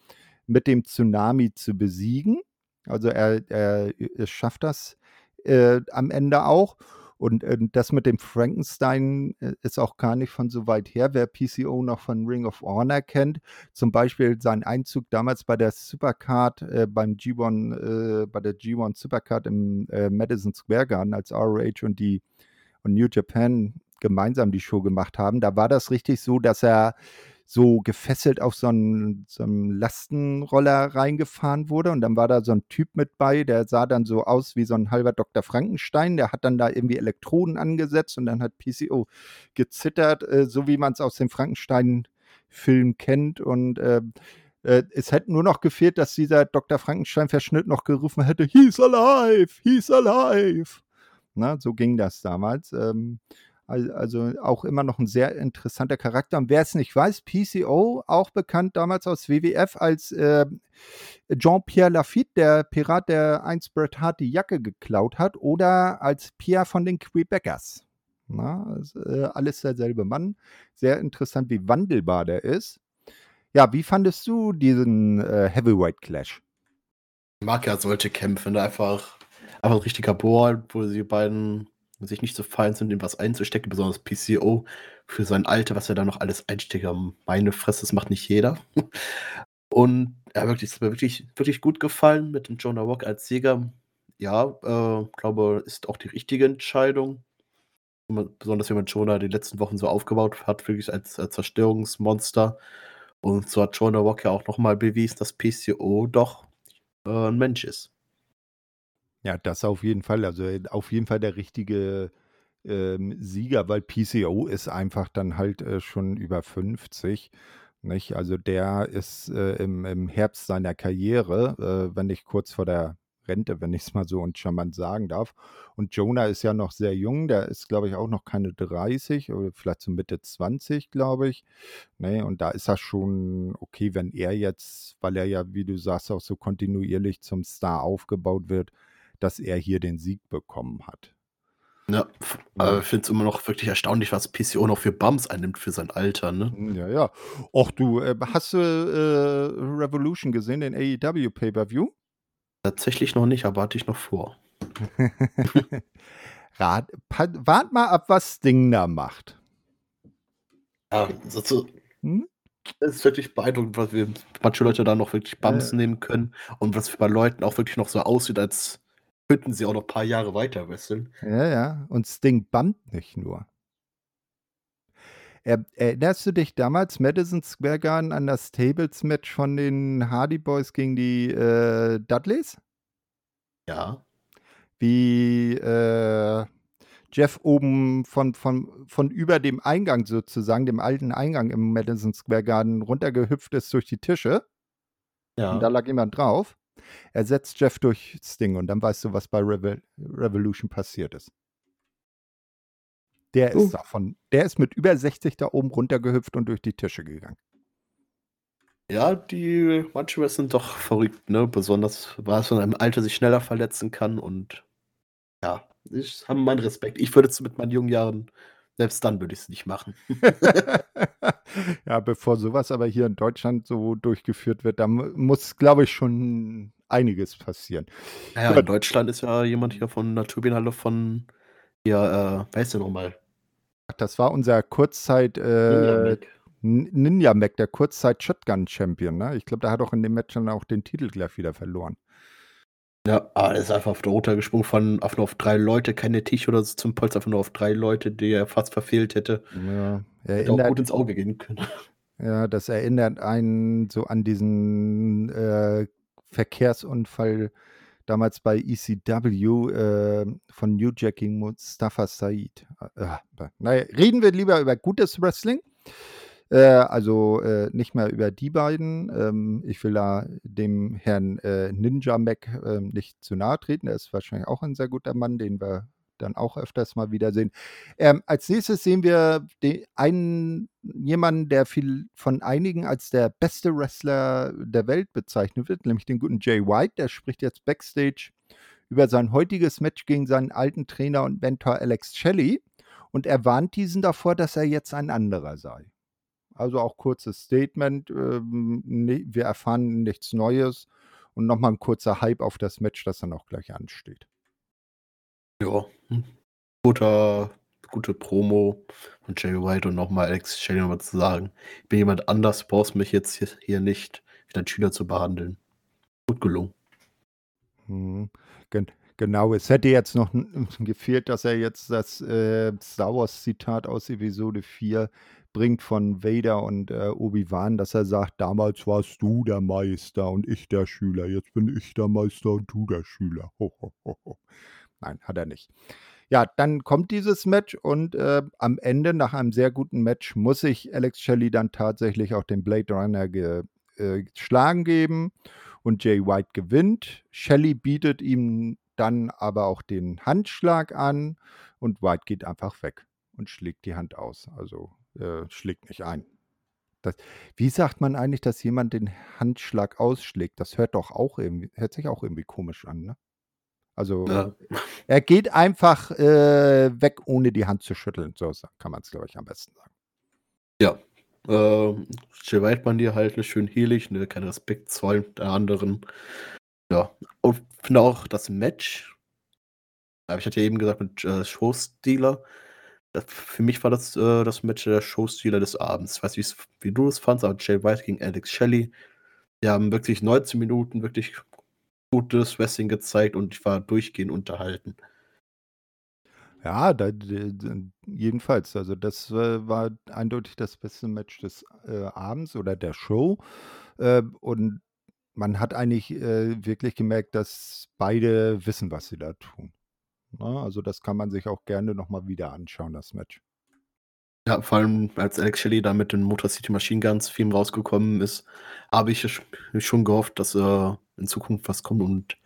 mit dem Tsunami zu besiegen. Also er, er, er schafft das äh, am Ende auch. Und äh, das mit dem Frankenstein äh, ist auch gar nicht von so weit her. Wer PCO noch von Ring of Honor kennt, zum Beispiel sein Einzug damals bei der Supercard, äh, beim G1, äh, bei der G1 Supercard im äh, Madison Square Garden, als ROH und die und New Japan gemeinsam die Show gemacht haben, da war das richtig so, dass er so gefesselt auf so einen, so einen Lastenroller reingefahren wurde. Und dann war da so ein Typ mit bei, der sah dann so aus wie so ein halber Dr. Frankenstein. Der hat dann da irgendwie Elektroden angesetzt und dann hat PCO gezittert, äh, so wie man es aus dem Frankenstein-Film kennt. Und äh, äh, es hätte nur noch gefehlt, dass dieser Dr. Frankenstein-Verschnitt noch gerufen hätte: He's alive! He's alive! Na, so ging das damals. Ähm, also auch immer noch ein sehr interessanter Charakter. Und wer es nicht weiß, PCO, auch bekannt damals aus WWF als äh, Jean-Pierre Lafitte, der Pirat, der einst Bret Hart die Jacke geklaut hat, oder als Pierre von den Quebecers. Na, also, äh, alles derselbe Mann. Sehr interessant, wie wandelbar der ist. Ja, wie fandest du diesen äh, Heavyweight Clash? Ich mag ja solche Kämpfe, ne? einfach, einfach ein richtiger Bohr, wo die beiden sich nicht so fein sind, ihm was einzustecken, besonders PCO für sein Alter, was er da noch alles einsteckt. Meine Fresse, das macht nicht jeder. Und ja, wirklich, hat mir wirklich, wirklich gut gefallen mit dem Jonah Walker als Sieger. Ja, äh, glaube, ist auch die richtige Entscheidung. Besonders wenn man Jonah die letzten Wochen so aufgebaut hat, wirklich als, als Zerstörungsmonster. Und so hat Jonah Walker auch nochmal bewiesen, dass PCO doch äh, ein Mensch ist. Ja, das auf jeden Fall. Also äh, auf jeden Fall der richtige ähm, Sieger, weil PCO ist einfach dann halt äh, schon über 50. Nicht? Also der ist äh, im, im Herbst seiner Karriere, äh, wenn nicht kurz vor der Rente, wenn ich es mal so und charmant sagen darf. Und Jonah ist ja noch sehr jung, der ist, glaube ich, auch noch keine 30 oder vielleicht so Mitte 20, glaube ich. Ne? Und da ist das schon okay, wenn er jetzt, weil er ja, wie du sagst, auch so kontinuierlich zum Star aufgebaut wird, dass er hier den Sieg bekommen hat. Ja, aber ich finde es immer noch wirklich erstaunlich, was PCO noch für Bums einnimmt für sein Alter, ne? Hm, ja, ja. Och du, äh, hast du äh, Revolution gesehen, den AEW Pay-Per-View? Tatsächlich noch nicht, aber hatte ich noch vor. Rat, wart mal ab, was Sting da macht. Ja, so, so, hm? Es ist wirklich beeindruckend, was wir manche Leute da noch wirklich Bums äh. nehmen können und was bei Leuten auch wirklich noch so aussieht, als könnten sie auch noch ein paar Jahre weiter wresteln. Ja, ja. Und Sting band nicht nur. Er, erinnerst du dich damals, Madison Square Garden, an das Tables-Match von den Hardy Boys gegen die äh, Dudleys? Ja. Wie äh, Jeff oben von, von, von über dem Eingang sozusagen, dem alten Eingang im Madison Square Garden, runtergehüpft ist durch die Tische. Ja. Und da lag jemand drauf. Er setzt Jeff durchs Ding und dann weißt du, was bei Revol Revolution passiert ist. Der uh. ist davon, der ist mit über 60 da oben runtergehüpft und durch die Tische gegangen. Ja, die manche sind doch verrückt, ne? Besonders, weil es von einem Alter sich schneller verletzen kann und ja, ich habe meinen Respekt. Ich würde es mit meinen jungen Jahren selbst dann würde ich es nicht machen. ja, bevor sowas aber hier in Deutschland so durchgeführt wird, da muss, glaube ich, schon einiges passieren. Ja, ja in Deutschland ist ja jemand hier von der Turbinenhalle von, ja, äh, weißt du nochmal? Das war unser Kurzzeit äh, Ninja Mac, der Kurzzeit Shotgun Champion. Ne? Ich glaube, der hat auch in dem Match dann auch den Titel gleich wieder verloren. Ja, aber er ist einfach auf der Roter gesprungen von auf nur auf drei Leute, keine Tisch oder so zum Polster, einfach nur auf drei Leute, die er fast verfehlt hätte. Ja, Hätte auch gut ins Auge gehen können. Ja, das erinnert einen so an diesen äh, Verkehrsunfall damals bei ECW äh, von New Jacking Mustafa Said. Äh, äh, naja, reden wir lieber über gutes Wrestling. Äh, also äh, nicht mehr über die beiden. Ähm, ich will da dem Herrn äh, Ninja Mac äh, nicht zu nahe treten. Er ist wahrscheinlich auch ein sehr guter Mann, den wir dann auch öfters mal wiedersehen. Ähm, als nächstes sehen wir den, einen jemanden, der viel von einigen als der beste Wrestler der Welt bezeichnet wird, nämlich den guten Jay White. Der spricht jetzt backstage über sein heutiges Match gegen seinen alten Trainer und Mentor Alex Shelley und er warnt diesen davor, dass er jetzt ein anderer sei. Also auch kurzes Statement. Ähm, wir erfahren nichts Neues. Und nochmal ein kurzer Hype auf das Match, das dann auch gleich ansteht. Ja, hm. guter, gute Promo von Jay White und nochmal Alex Shelley nochmal zu sagen. Ich bin jemand anders, brauchst mich jetzt hier nicht wie ein Schüler zu behandeln. Gut gelungen. Hm. Genau, es hätte jetzt noch gefehlt, dass er jetzt das äh, Star Wars Zitat aus Episode 4 bringt von Vader und äh, Obi-Wan, dass er sagt, damals warst du der Meister und ich der Schüler, jetzt bin ich der Meister und du der Schüler. Ho, ho, ho, Nein, hat er nicht. Ja, dann kommt dieses Match und äh, am Ende, nach einem sehr guten Match, muss sich Alex Shelley dann tatsächlich auch den Blade Runner geschlagen äh, geben und Jay White gewinnt. Shelley bietet ihm dann aber auch den Handschlag an und White geht einfach weg und schlägt die Hand aus. Also äh, schlägt nicht ein. Das, wie sagt man eigentlich, dass jemand den Handschlag ausschlägt? Das hört doch auch irgendwie, hört sich auch irgendwie komisch an, ne? Also ja. er geht einfach äh, weg, ohne die Hand zu schütteln. So kann man es, glaube ich, am besten sagen. Ja. Äh, Jay man dir halt schön helig, ne? kein Respekt zollen der anderen. Ja. Und finde auch das Match. Ich hatte ja eben gesagt mit äh, Showstealer für mich war das, äh, das Match der Showstealer des Abends. Ich weiß nicht, wie du es fandst, aber Jay White gegen Alex Shelley. Die haben wirklich 19 Minuten wirklich gutes Wrestling gezeigt und ich war durchgehend unterhalten. Ja, da, jedenfalls. Also das äh, war eindeutig das beste Match des äh, Abends oder der Show. Äh, und man hat eigentlich äh, wirklich gemerkt, dass beide wissen, was sie da tun. Na, ne? also das kann man sich auch gerne nochmal wieder anschauen, das Match. Ja, vor allem als Alex Shelley da mit dem Motor City Machine Guns Film rausgekommen ist, habe ich schon gehofft, dass äh, in Zukunft was kommt und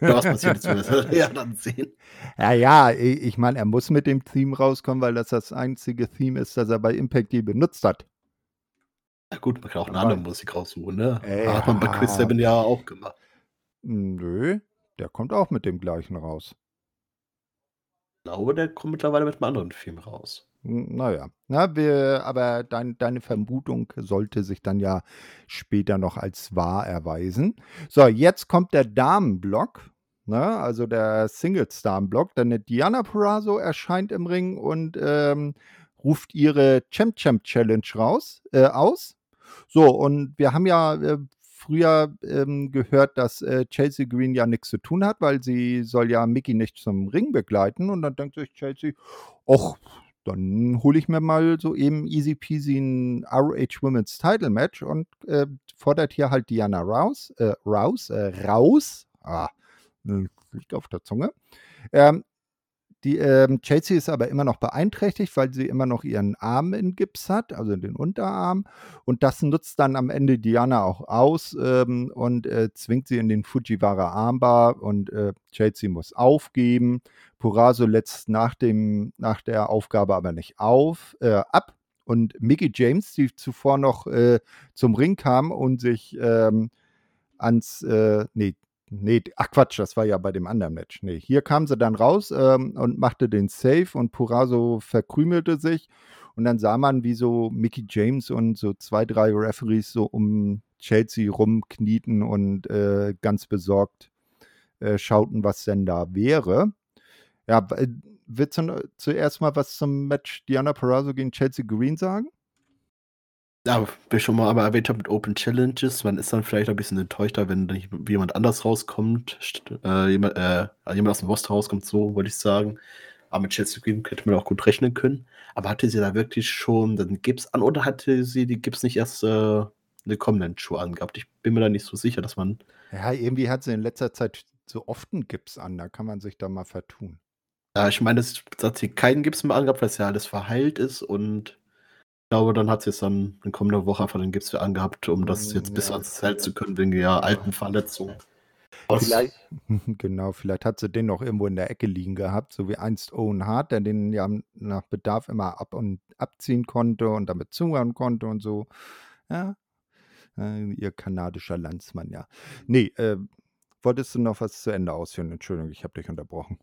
was passiert ist, ja dann sehen. Ja, ja, ich meine, er muss mit dem Theme rauskommen, weil das das einzige Theme ist, das er bei Impact je benutzt hat. Ja gut, man kann auch eine andere Musik raussuchen, ne? Äh, hat man bei Chris Seven ja auch gemacht. Nö, der kommt auch mit dem gleichen raus. Ich glaube, der kommt mittlerweile mit einem anderen Film raus. Naja, na, wir, aber dein, deine Vermutung sollte sich dann ja später noch als wahr erweisen. So, jetzt kommt der Damenblock, ne? also der Singles-Damenblock. Denn Diana Purrazzo erscheint im Ring und ähm, ruft ihre Champ Champ Challenge raus, äh, aus. So, und wir haben ja äh, früher ähm, gehört, dass äh, Chelsea Green ja nichts zu tun hat, weil sie soll ja Mickey nicht zum Ring begleiten. Und dann denkt sich Chelsea, ach, dann hole ich mir mal so eben easy peasy ein ROH Women's Title Match und äh, fordert hier halt Diana Rouse, äh, Rouse, äh, raus. Ah, liegt auf der Zunge. Ähm, die ähm, Chelsea ist aber immer noch beeinträchtigt, weil sie immer noch ihren Arm in Gips hat, also den Unterarm. Und das nutzt dann am Ende Diana auch aus ähm, und äh, zwingt sie in den Fujiwara Armbar und äh, Chelsea muss aufgeben. Purazo letzt nach, dem, nach der Aufgabe aber nicht auf, äh, ab. Und Mickey James, die zuvor noch äh, zum Ring kam und sich ähm, ans, äh, nee, Nee, ach Quatsch, das war ja bei dem anderen Match. Nee, hier kam sie dann raus ähm, und machte den Save und Purazo verkrümelte sich. Und dann sah man, wie so Mickey James und so zwei, drei Referees so um Chelsea rumknieten und äh, ganz besorgt äh, schauten, was denn da wäre. Ja, willst du zuerst mal was zum Match Diana Purazo gegen Chelsea Green sagen? Ja, wie ich schon mal aber erwähnt habe mit Open Challenges, man ist dann vielleicht ein bisschen enttäuschter, wenn dann jemand anders rauskommt, äh, jemand, äh, jemand aus dem Roster rauskommt, so wollte ich sagen. Aber mit Chelsea Green hätte man auch gut rechnen können. Aber hatte sie da wirklich schon den Gips an oder hatte sie die Gips nicht erst äh, eine kommenden Schuhe angehabt? Ich bin mir da nicht so sicher, dass man. Ja, irgendwie hat sie in letzter Zeit so oft einen Gips an, da kann man sich da mal vertun. Ja, ich meine, das hat sie keinen Gips mehr angehabt, weil es ja alles verheilt ist und glaube, dann hat sie es dann in kommender Woche einfach den Gips für angehabt, um das jetzt ja. bis ans Zelt zu können, wegen der alten Verletzung. Vielleicht, genau, vielleicht hat sie den noch irgendwo in der Ecke liegen gehabt, so wie einst Owen Hart, der den ja nach Bedarf immer ab und abziehen konnte und damit zuhören konnte und so. Ja, äh, ihr kanadischer Landsmann, ja. Nee, äh, wolltest du noch was zu Ende ausführen? Entschuldigung, ich habe dich unterbrochen.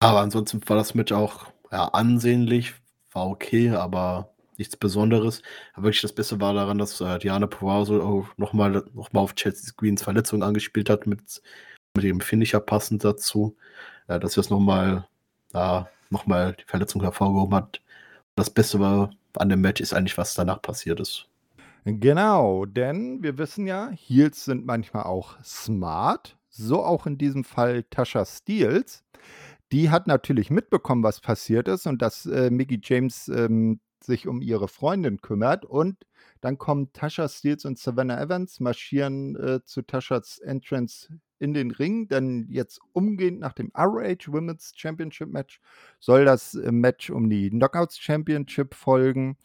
Aber ansonsten war das Match auch ja, ansehnlich, war okay, aber nichts Besonderes. Aber wirklich das Beste war daran, dass äh, Diana Purrazzo nochmal noch mal auf Chelsea Greens Verletzung angespielt hat, mit, mit dem Finisher passend dazu. Äh, dass das nochmal da nochmal die Verletzung hervorgehoben hat. Das Beste war an dem Match ist eigentlich, was danach passiert ist. Genau, denn wir wissen ja, Heels sind manchmal auch smart. So auch in diesem Fall Tasha Steels. Die hat natürlich mitbekommen, was passiert ist und dass äh, Mickey James ähm, sich um ihre Freundin kümmert. Und dann kommen Tasha Steels und Savannah Evans, marschieren äh, zu Tashas Entrance in den Ring. Denn jetzt umgehend nach dem ROH Women's Championship Match soll das äh, Match um die Knockouts Championship folgen.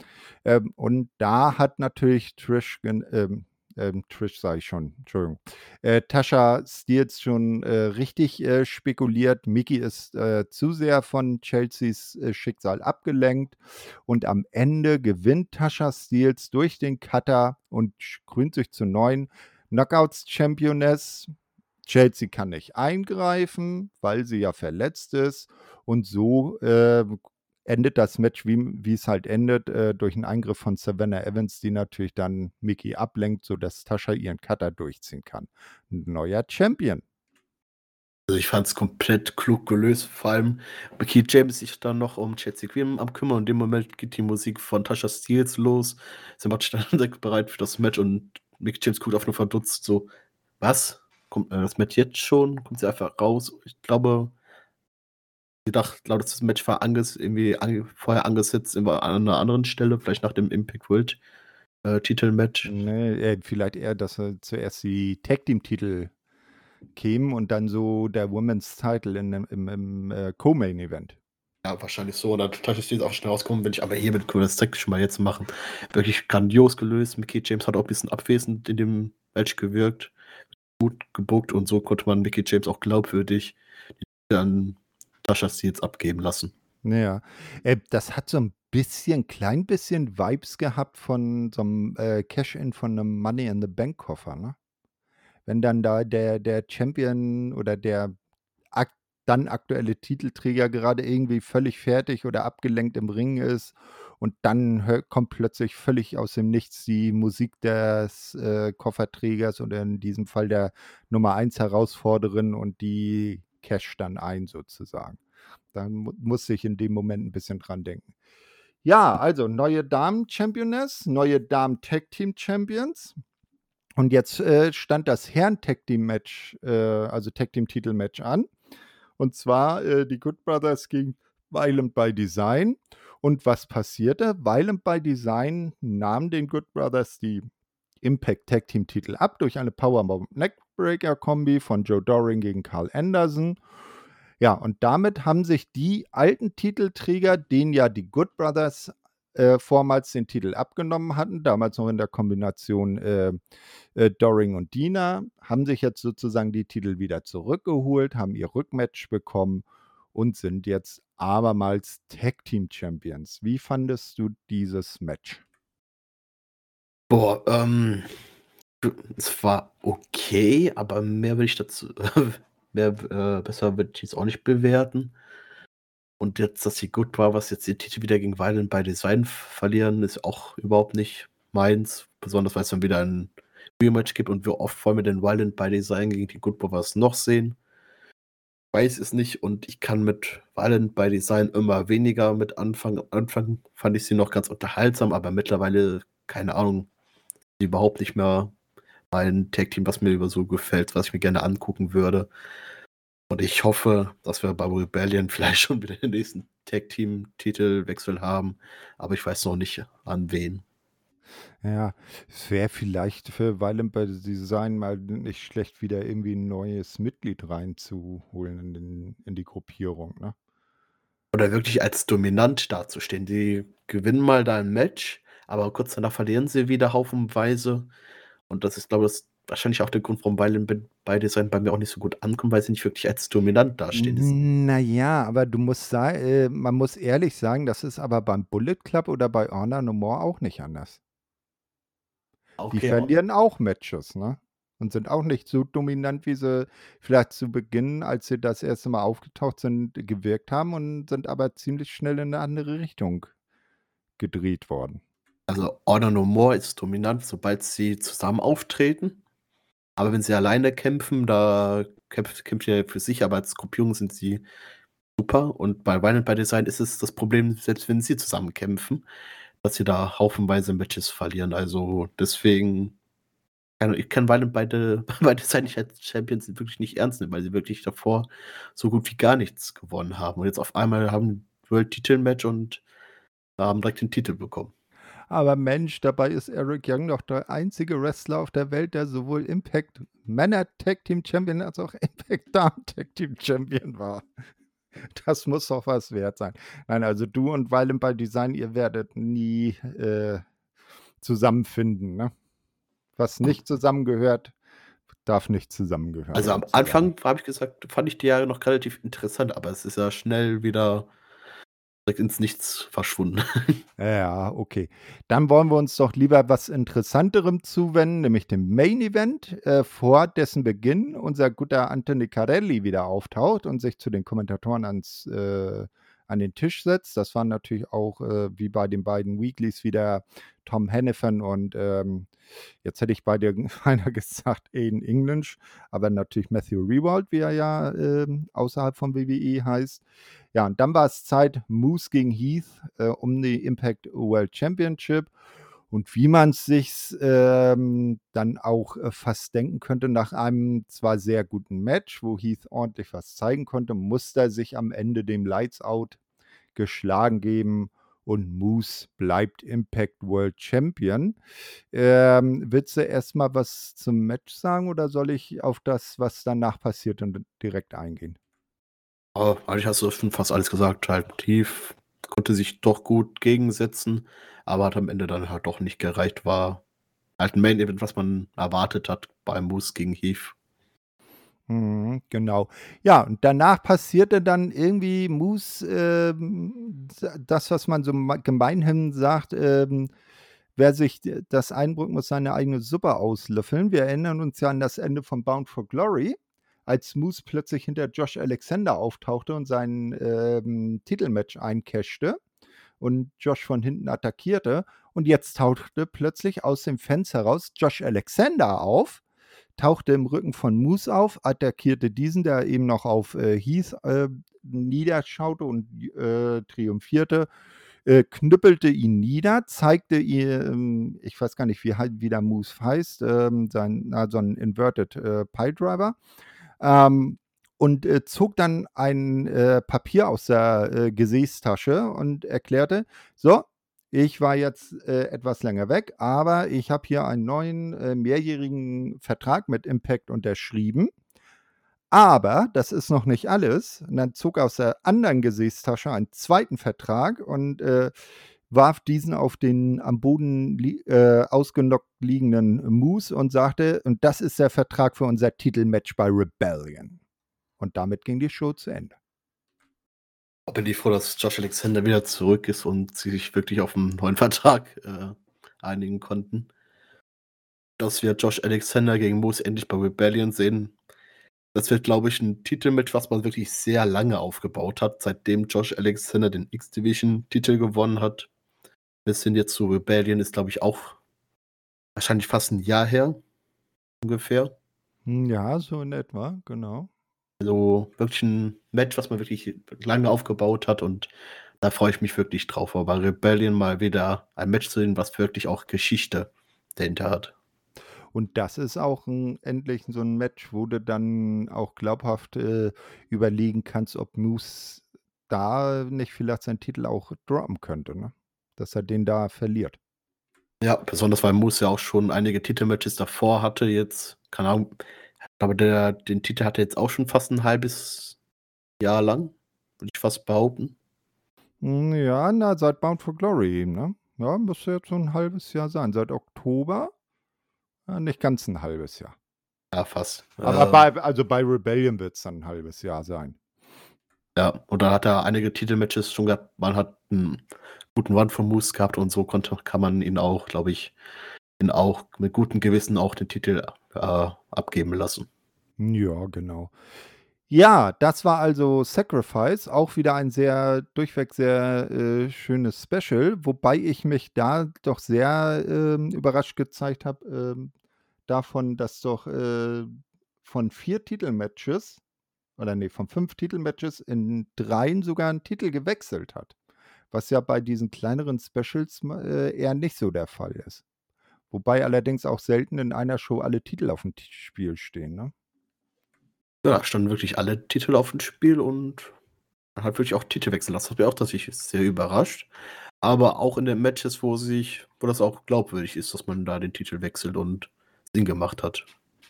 Ähm, und da hat natürlich Trish, ähm, ähm, Trish sage ich schon, Entschuldigung, äh, Tascha Steels schon äh, richtig äh, spekuliert. Mickey ist äh, zu sehr von Chelseas äh, Schicksal abgelenkt und am Ende gewinnt Tascha Steels durch den Cutter und krönt sich zur neuen Knockouts Championess. Chelsea kann nicht eingreifen, weil sie ja verletzt ist. Und so äh, endet das Match, wie, es halt endet, äh, durch einen Eingriff von Savannah Evans, die natürlich dann Mickey ablenkt, sodass Tascha ihren Cutter durchziehen kann. Neuer Champion. Also ich fand es komplett klug gelöst, vor allem Mickey James sich dann noch um Chelsea Queen am kümmern und in dem Moment geht die Musik von Tasha Steels los. Sie macht dann bereit für das Match und Mick James guckt auf nur verdutzt so, was? Kommt äh, das Match jetzt schon? Kommt sie einfach raus? Ich glaube, sie dachte, glaube, das Match war anges irgendwie ange vorher angesetzt an einer anderen Stelle, vielleicht nach dem Impact World äh, Titelmatch. Nee, äh, vielleicht eher, dass er zuerst die Tag Team Titel kämen und dann so der Women's Title in, im, im äh, Co-Main Event. Ja, wahrscheinlich so. Und dann tatsächlich jetzt auch schnell rauskommen, wenn ich aber hier mit das direkt schon mal jetzt machen. Wirklich grandios gelöst. Mickey James hat auch ein bisschen abwesend in dem Match gewirkt. Gut gebuckt und so konnte man Mickey James auch glaubwürdig dann Tasha Steels abgeben lassen. Ja, äh, das hat so ein bisschen, klein bisschen Vibes gehabt von so einem äh, Cash-In von einem Money in the Bank Koffer, ne? Wenn dann da der, der Champion oder der ak dann aktuelle Titelträger gerade irgendwie völlig fertig oder abgelenkt im Ring ist und dann kommt plötzlich völlig aus dem Nichts die Musik des äh, Kofferträgers oder in diesem Fall der Nummer 1 Herausforderin und die cash dann ein sozusagen. Da mu musste ich in dem Moment ein bisschen dran denken. Ja, also neue Damen-Championess, neue Damen-Tag-Team-Champions. Und jetzt äh, stand das Herren-Tag-Team-Match, äh, also Tag-Team-Titel-Match an. Und zwar äh, die Good Brothers gegen Violent by Design. Und was passierte? Violent by Design nahm den Good Brothers die Impact Tag Team Titel ab durch eine Powerbomb Neckbreaker Kombi von Joe Doring gegen Carl Anderson. Ja, und damit haben sich die alten Titelträger, denen ja die Good Brothers äh, vormals den Titel abgenommen hatten, damals noch in der Kombination äh, äh, Doring und Dina, haben sich jetzt sozusagen die Titel wieder zurückgeholt, haben ihr Rückmatch bekommen und sind jetzt abermals Tag Team Champions. Wie fandest du dieses Match? Boah, ähm, es war okay, aber mehr will ich dazu, mehr, äh, besser würde ich jetzt auch nicht bewerten. Und jetzt, dass sie gut war, was jetzt die Titel wieder gegen Violent by Design verlieren, ist auch überhaupt nicht meins. Besonders weil es dann wieder ein Rematch gibt und wir oft wollen wir den Violent by Design gegen die Good Brothers noch sehen. Weiß es nicht und ich kann mit Violent by Design immer weniger mit anfangen. Am Anfang fand ich sie noch ganz unterhaltsam, aber mittlerweile, keine Ahnung, überhaupt nicht mehr ein Tag-Team, was mir über so gefällt, was ich mir gerne angucken würde. Und ich hoffe, dass wir bei Rebellion vielleicht schon wieder den nächsten Tag-Team-Titelwechsel haben. Aber ich weiß noch nicht an wen. Ja, es wäre vielleicht für Violent by Design mal nicht schlecht, wieder irgendwie ein neues Mitglied reinzuholen in, den, in die Gruppierung, ne? Oder wirklich als dominant dazustehen. Die gewinnen mal da ein Match, aber kurz danach verlieren sie wieder haufenweise. Und das ist, glaube ich, wahrscheinlich auch der Grund, warum beide Design bei mir auch nicht so gut ankommen, weil sie nicht wirklich als dominant dastehen. Naja, aber du musst sagen, äh, man muss ehrlich sagen, das ist aber beim Bullet Club oder bei Honor No More auch nicht anders. Okay, die verlieren auch Matches, ne? Und sind auch nicht so dominant, wie sie vielleicht zu Beginn, als sie das erste Mal aufgetaucht sind, gewirkt haben und sind aber ziemlich schnell in eine andere Richtung gedreht worden. Also Honor No More ist dominant, sobald sie zusammen auftreten. Aber wenn sie alleine kämpfen, da kämpft, kämpft ja für sich, aber als Gruppierung sind sie super. Und bei Violent by Design ist es das Problem, selbst wenn sie zusammen kämpfen, dass sie da haufenweise Matches verlieren. Also deswegen, ich kann Violent by, by Design nicht als Champions wirklich nicht ernst nehmen, weil sie wirklich davor so gut wie gar nichts gewonnen haben. Und jetzt auf einmal haben World Titel Match und haben direkt den Titel bekommen. Aber Mensch, dabei ist Eric Young doch der einzige Wrestler auf der Welt, der sowohl Impact Männer Tag Team Champion als auch Impact Damen Tag Team Champion war. Das muss doch was wert sein. Nein, also du und Violent by Design, ihr werdet nie äh, zusammenfinden. Ne? Was nicht zusammengehört, darf nicht zusammengehören. Also am Anfang habe ich gesagt, fand ich die Jahre noch relativ interessant, aber es ist ja schnell wieder direkt ins Nichts verschwunden. Ja, okay. Dann wollen wir uns doch lieber was Interessanterem zuwenden, nämlich dem Main Event, äh, vor dessen Beginn unser guter Anthony Carelli wieder auftaucht und sich zu den Kommentatoren ans, äh, an den Tisch setzt. Das waren natürlich auch äh, wie bei den beiden Weeklies wieder Tom Hannifan und ähm, jetzt hätte ich bei dir einer gesagt Aiden English, aber natürlich Matthew Rewald, wie er ja äh, außerhalb von WWE heißt. Ja, und dann war es Zeit, Moose gegen Heath äh, um die Impact World Championship. Und wie man es sich ähm, dann auch äh, fast denken könnte, nach einem zwar sehr guten Match, wo Heath ordentlich was zeigen konnte, musste er sich am Ende dem Lights Out geschlagen geben und Moose bleibt Impact World Champion. Ähm, willst du erstmal was zum Match sagen oder soll ich auf das, was danach passiert, direkt eingehen? Oh, eigentlich hast du schon fast alles gesagt. Halt tief, konnte sich doch gut gegensetzen, aber hat am Ende dann halt doch nicht gereicht. War halt ein Main Event, was man erwartet hat bei Moose gegen Heath. Mhm, genau. Ja, und danach passierte dann irgendwie Moose, ähm, das, was man so gemeinhin sagt, ähm, wer sich das einbrückt, muss seine eigene Suppe auslöffeln. Wir erinnern uns ja an das Ende von Bound for Glory, als Moose plötzlich hinter Josh Alexander auftauchte und sein ähm, Titelmatch eincashte und Josh von hinten attackierte. Und jetzt tauchte plötzlich aus dem Fenster heraus Josh Alexander auf tauchte im Rücken von Moose auf, attackierte diesen, der eben noch auf äh, Heath äh, niederschaute und äh, triumphierte, äh, knüppelte ihn nieder, zeigte ihm, ich weiß gar nicht, wie, wie der Moose heißt, ähm, sein, na, so ein Inverted äh, Pile Driver. Ähm, und äh, zog dann ein äh, Papier aus der äh, Gesäßtasche und erklärte, so, ich war jetzt äh, etwas länger weg, aber ich habe hier einen neuen äh, mehrjährigen Vertrag mit Impact unterschrieben. Aber das ist noch nicht alles. Und dann zog aus der anderen Gesäßtasche einen zweiten Vertrag und äh, warf diesen auf den am Boden li äh, ausgenockt liegenden Moose und sagte, und das ist der Vertrag für unser Titelmatch bei Rebellion. Und damit ging die Show zu Ende bin ich froh, dass Josh Alexander wieder zurück ist und sie sich wirklich auf einen neuen Vertrag äh, einigen konnten. Dass wir Josh Alexander gegen Moose endlich bei Rebellion sehen, das wird, glaube ich, ein Titelmatch, was man wirklich sehr lange aufgebaut hat, seitdem Josh Alexander den X-Division-Titel gewonnen hat. Bis hin jetzt zu Rebellion ist, glaube ich, auch wahrscheinlich fast ein Jahr her. Ungefähr. Hm, ja, so in etwa, genau. Also wirklich ein Match, was man wirklich lange aufgebaut hat und da freue ich mich wirklich drauf, bei Rebellion mal wieder ein Match zu sehen, was wirklich auch Geschichte dahinter hat. Und das ist auch 'n endlich so ein Match, wo du dann auch glaubhaft, äh, überlegen kannst, ob Moose da nicht vielleicht seinen Titel auch droppen könnte, ne? Dass er den da verliert. Ja, besonders weil Moose ja auch schon einige Titelmatches davor hatte jetzt, keine Ahnung aber der den Titel hat er jetzt auch schon fast ein halbes Jahr lang, würde ich fast behaupten. Hm, ja, na, seit Bound for Glory eben, ne? Ja, müsste jetzt so ein halbes Jahr sein. Seit Oktober? Ja, nicht ganz ein halbes Jahr. Ja, fast. Aber äh, bei also bei Rebellion wird es dann ein halbes Jahr sein. Ja, und dann hat er einige Titelmatches schon gehabt. Man hat einen guten Run von Moose gehabt und so konnte kann man ihn auch, glaube ich ihn auch mit gutem Gewissen auch den Titel, äh, abgeben lassen. Ja, genau. Ja, das war also Sacrifice, auch wieder ein sehr durchweg sehr, äh, schönes Special, wobei ich mich da doch sehr, ähm, überrascht gezeigt habe, ähm, davon, dass doch, äh, von vier Titelmatches oder nee, von fünf Titelmatches in dreien sogar ein Titel gewechselt hat, was ja bei diesen kleineren Specials äh, eher nicht so der Fall ist. Wobei allerdings auch selten in einer Show alle Titel auf dem Spiel stehen, ne? Ja, standen wirklich alle Titel auf dem Spiel und man hat wirklich auch Titelwechsel. Das hat mich auch tatsächlich sehr überrascht. Aber auch in den Matches, wo sich, wo das auch glaubwürdig ist, dass man da den Titel wechselt und Sinn gemacht hat.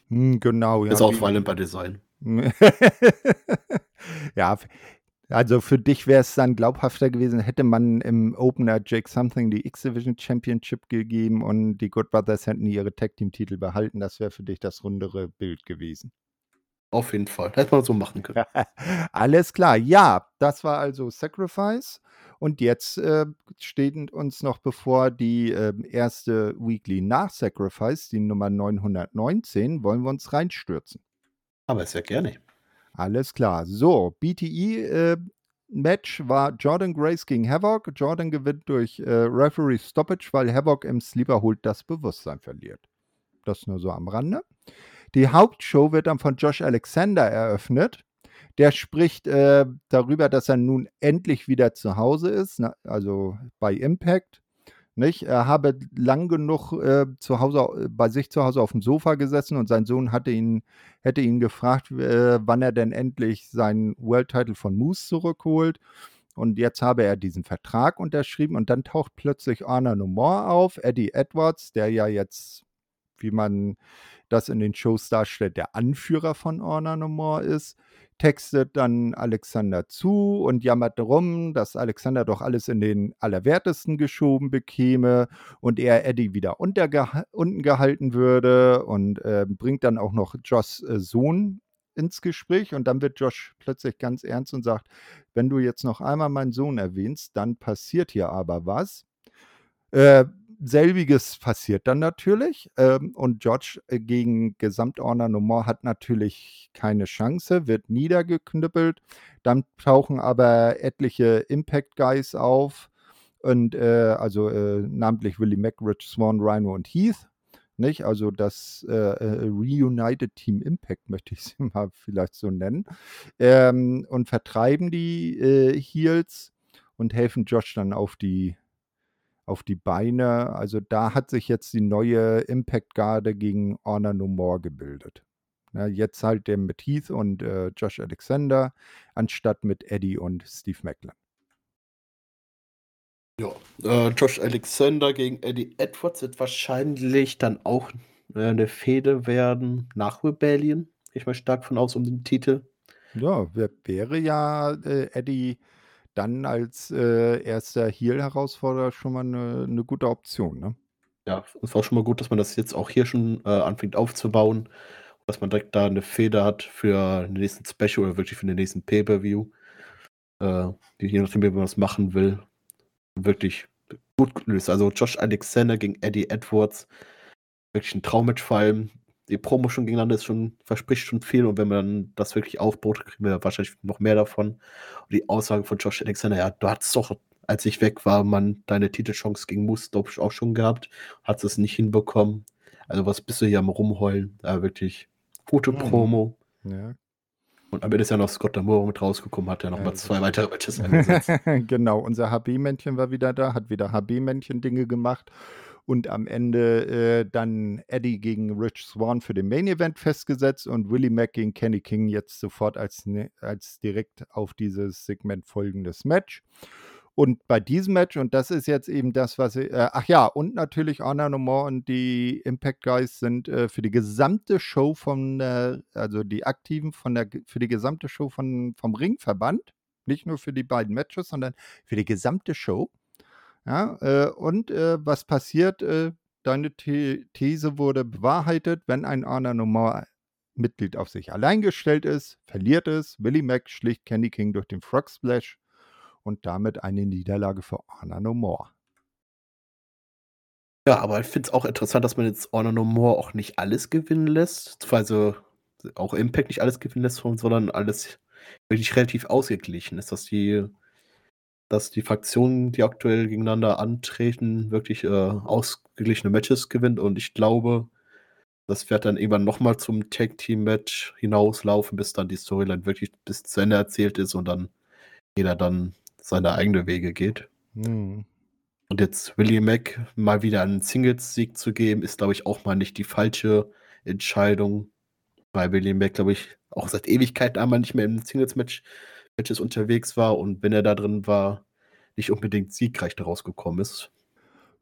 Hm, genau, ja. Ist auch Violent by Design. ja, also für dich wäre es dann glaubhafter gewesen, hätte man im Opener Jake Something die X-Division Championship gegeben und die Good Brothers hätten ihre Tag-Team-Titel behalten. Das wäre für dich das rundere Bild gewesen. Auf jeden Fall. Hätte man so machen können. Alles klar. Ja, das war also Sacrifice. Und jetzt äh, steht uns noch bevor die äh, erste Weekly nach Sacrifice, die Nummer 919. Wollen wir uns reinstürzen? Aber sehr gerne. Alles klar. So, BTE-Match äh, war Jordan Grace gegen Havoc. Jordan gewinnt durch äh, Referee Stoppage, weil Havoc im Sleeper holt das Bewusstsein verliert. Das nur so am Rande. Die Hauptshow wird dann von Josh Alexander eröffnet. Der spricht äh, darüber, dass er nun endlich wieder zu Hause ist, na, also bei Impact, nicht? Er habe lang genug äh, zu Hause, äh, bei sich zu Hause auf dem Sofa gesessen und sein Sohn hatte ihn, hätte ihn gefragt, äh, wann er denn endlich seinen World Title von Moose zurückholt. Und jetzt habe er diesen Vertrag unterschrieben und dann taucht plötzlich Arna Nomor auf, Eddie Edwards, der ja jetzt, wie man das in den Shows darstellt, der Anführer von Honor No More ist, textet dann Alexander zu und jammert darum, dass Alexander doch alles in den Allerwertesten geschoben bekäme und er Eddie wieder unten gehalten würde und äh, bringt dann auch noch Josh äh, Sohn ins Gespräch und dann wird Josh plötzlich ganz ernst und sagt, wenn du jetzt noch einmal meinen Sohn erwähnst, dann passiert hier aber was. Äh, selbiges passiert dann natürlich. Ähm, und George äh, gegen Gesamtordner Nummer hat natürlich keine Chance, wird niedergeknüppelt. Dann tauchen aber etliche Impact Guys auf. Und äh, also äh, namentlich Willie Mack, Rich Swan, Rhino und Heath. Nicht? Also das äh, äh Reunited Team Impact möchte ich es mal vielleicht so nennen. Ähm, und vertreiben die äh, Heels und helfen Josh dann auf die auf die Beine. Also da hat sich jetzt die neue Impact-Garde gegen Honor No More gebildet. Ja, jetzt halt der mit Heath und äh, Josh Alexander, anstatt mit Eddie und Steve Macklin. Ja, äh, Josh Alexander gegen Eddie Edwards wird wahrscheinlich dann auch äh, eine Fehde werden nach Rebellion. Ich mal stark von aus um den Titel. Ja, wäre ja äh, Eddie dann als äh, erster Heal-Herausforderer schon mal eine, eine gute Option, ne? Ja, ist auch schon mal gut, dass man das jetzt auch hier schon äh, anfängt aufzubauen. Dass man direkt da eine Feder hat für den nächsten Special oder wirklich für den nächsten Pay-Per-View. Äh, je nachdem, wie man das machen will. Wirklich gut gelöst. Also Josh Alexander gegen Eddie Edwards. Wirklich ein Traummatch vor allem die Promo schon gegeneinander ist schon, verspricht schon viel und wenn man das wirklich aufbaut, kriegen wir wahrscheinlich noch mehr davon. Und die Aussage von Josh Alexander, ja, du hattest doch, als ich weg war, man deine Titelchance gegen Moose, ich, auch schon gehabt, hat es nicht hinbekommen. Also was bist du hier am Rumheulen? Ja, wirklich gute mhm. Promo. Ja. Und am Ende ist ja noch Scott D'Amore mit rausgekommen, hat ja nochmal ja, zwei weitere Matches angesetzt. genau, unser HB-Männchen war wieder da, hat wieder HB-Männchen-Dinge gemacht und am Ende äh, dann Eddie gegen Rich Swan für den Main Event festgesetzt und Willie Mack gegen Kenny King jetzt sofort als, ne, als direkt auf dieses Segment folgendes Match. Und bei diesem Match, und das ist jetzt eben das, was ich, äh, ach ja, und natürlich Honor No More und die Impact Guys sind äh, für die gesamte Show von der, also die Aktiven von der, für die gesamte Show von, vom Ringverband, nicht nur für die beiden Matches, sondern für die gesamte Show ja, äh, und äh, was passiert? Äh, deine The These wurde bewahrheitet, wenn ein Honor Normal Mitglied auf sich allein gestellt ist, verliert es. Willie Mack schlicht Candy King durch den Frog Splash und damit eine Niederlage für Honor No More. Ja, aber ich finde es auch interessant, dass man jetzt Honor No More auch nicht alles gewinnen lässt. Also auch Impact nicht alles gewinnen lässt, sondern alles wirklich relativ ausgeglichen ist, dass die dass die Fraktionen, die aktuell gegeneinander antreten, wirklich äh, ausgeglichene Matches gewinnt. Und ich glaube, das wird dann irgendwann nochmal zum Tag-Team-Match hinauslaufen, bis dann die Storyline wirklich bis zu Ende erzählt ist und dann jeder dann seine eigenen Wege geht. Mhm. Und jetzt William Mack mal wieder einen Singles-Sieg zu geben, ist, glaube ich, auch mal nicht die falsche Entscheidung. Weil William Mack, glaube ich, auch seit Ewigkeiten einmal nicht mehr im Singles-Match Matches unterwegs war und wenn er da drin war, nicht unbedingt siegreich daraus gekommen ist.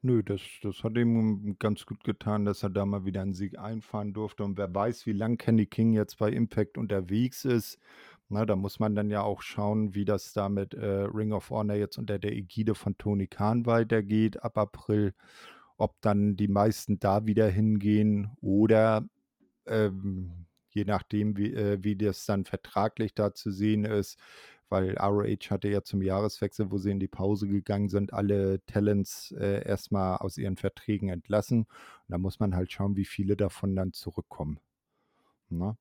Nö, das, das hat ihm ganz gut getan, dass er da mal wieder einen Sieg einfahren durfte. Und wer weiß, wie lang Kenny King jetzt bei Impact unterwegs ist. Na, da muss man dann ja auch schauen, wie das da mit äh, Ring of Honor jetzt unter der Ägide von Tony Khan weitergeht ab April. Ob dann die meisten da wieder hingehen oder ähm, je nachdem, wie, äh, wie das dann vertraglich da zu sehen ist, weil ROH hatte ja zum Jahreswechsel, wo sie in die Pause gegangen sind, alle Talents äh, erstmal aus ihren Verträgen entlassen. Und da muss man halt schauen, wie viele davon dann zurückkommen. Na? Ne?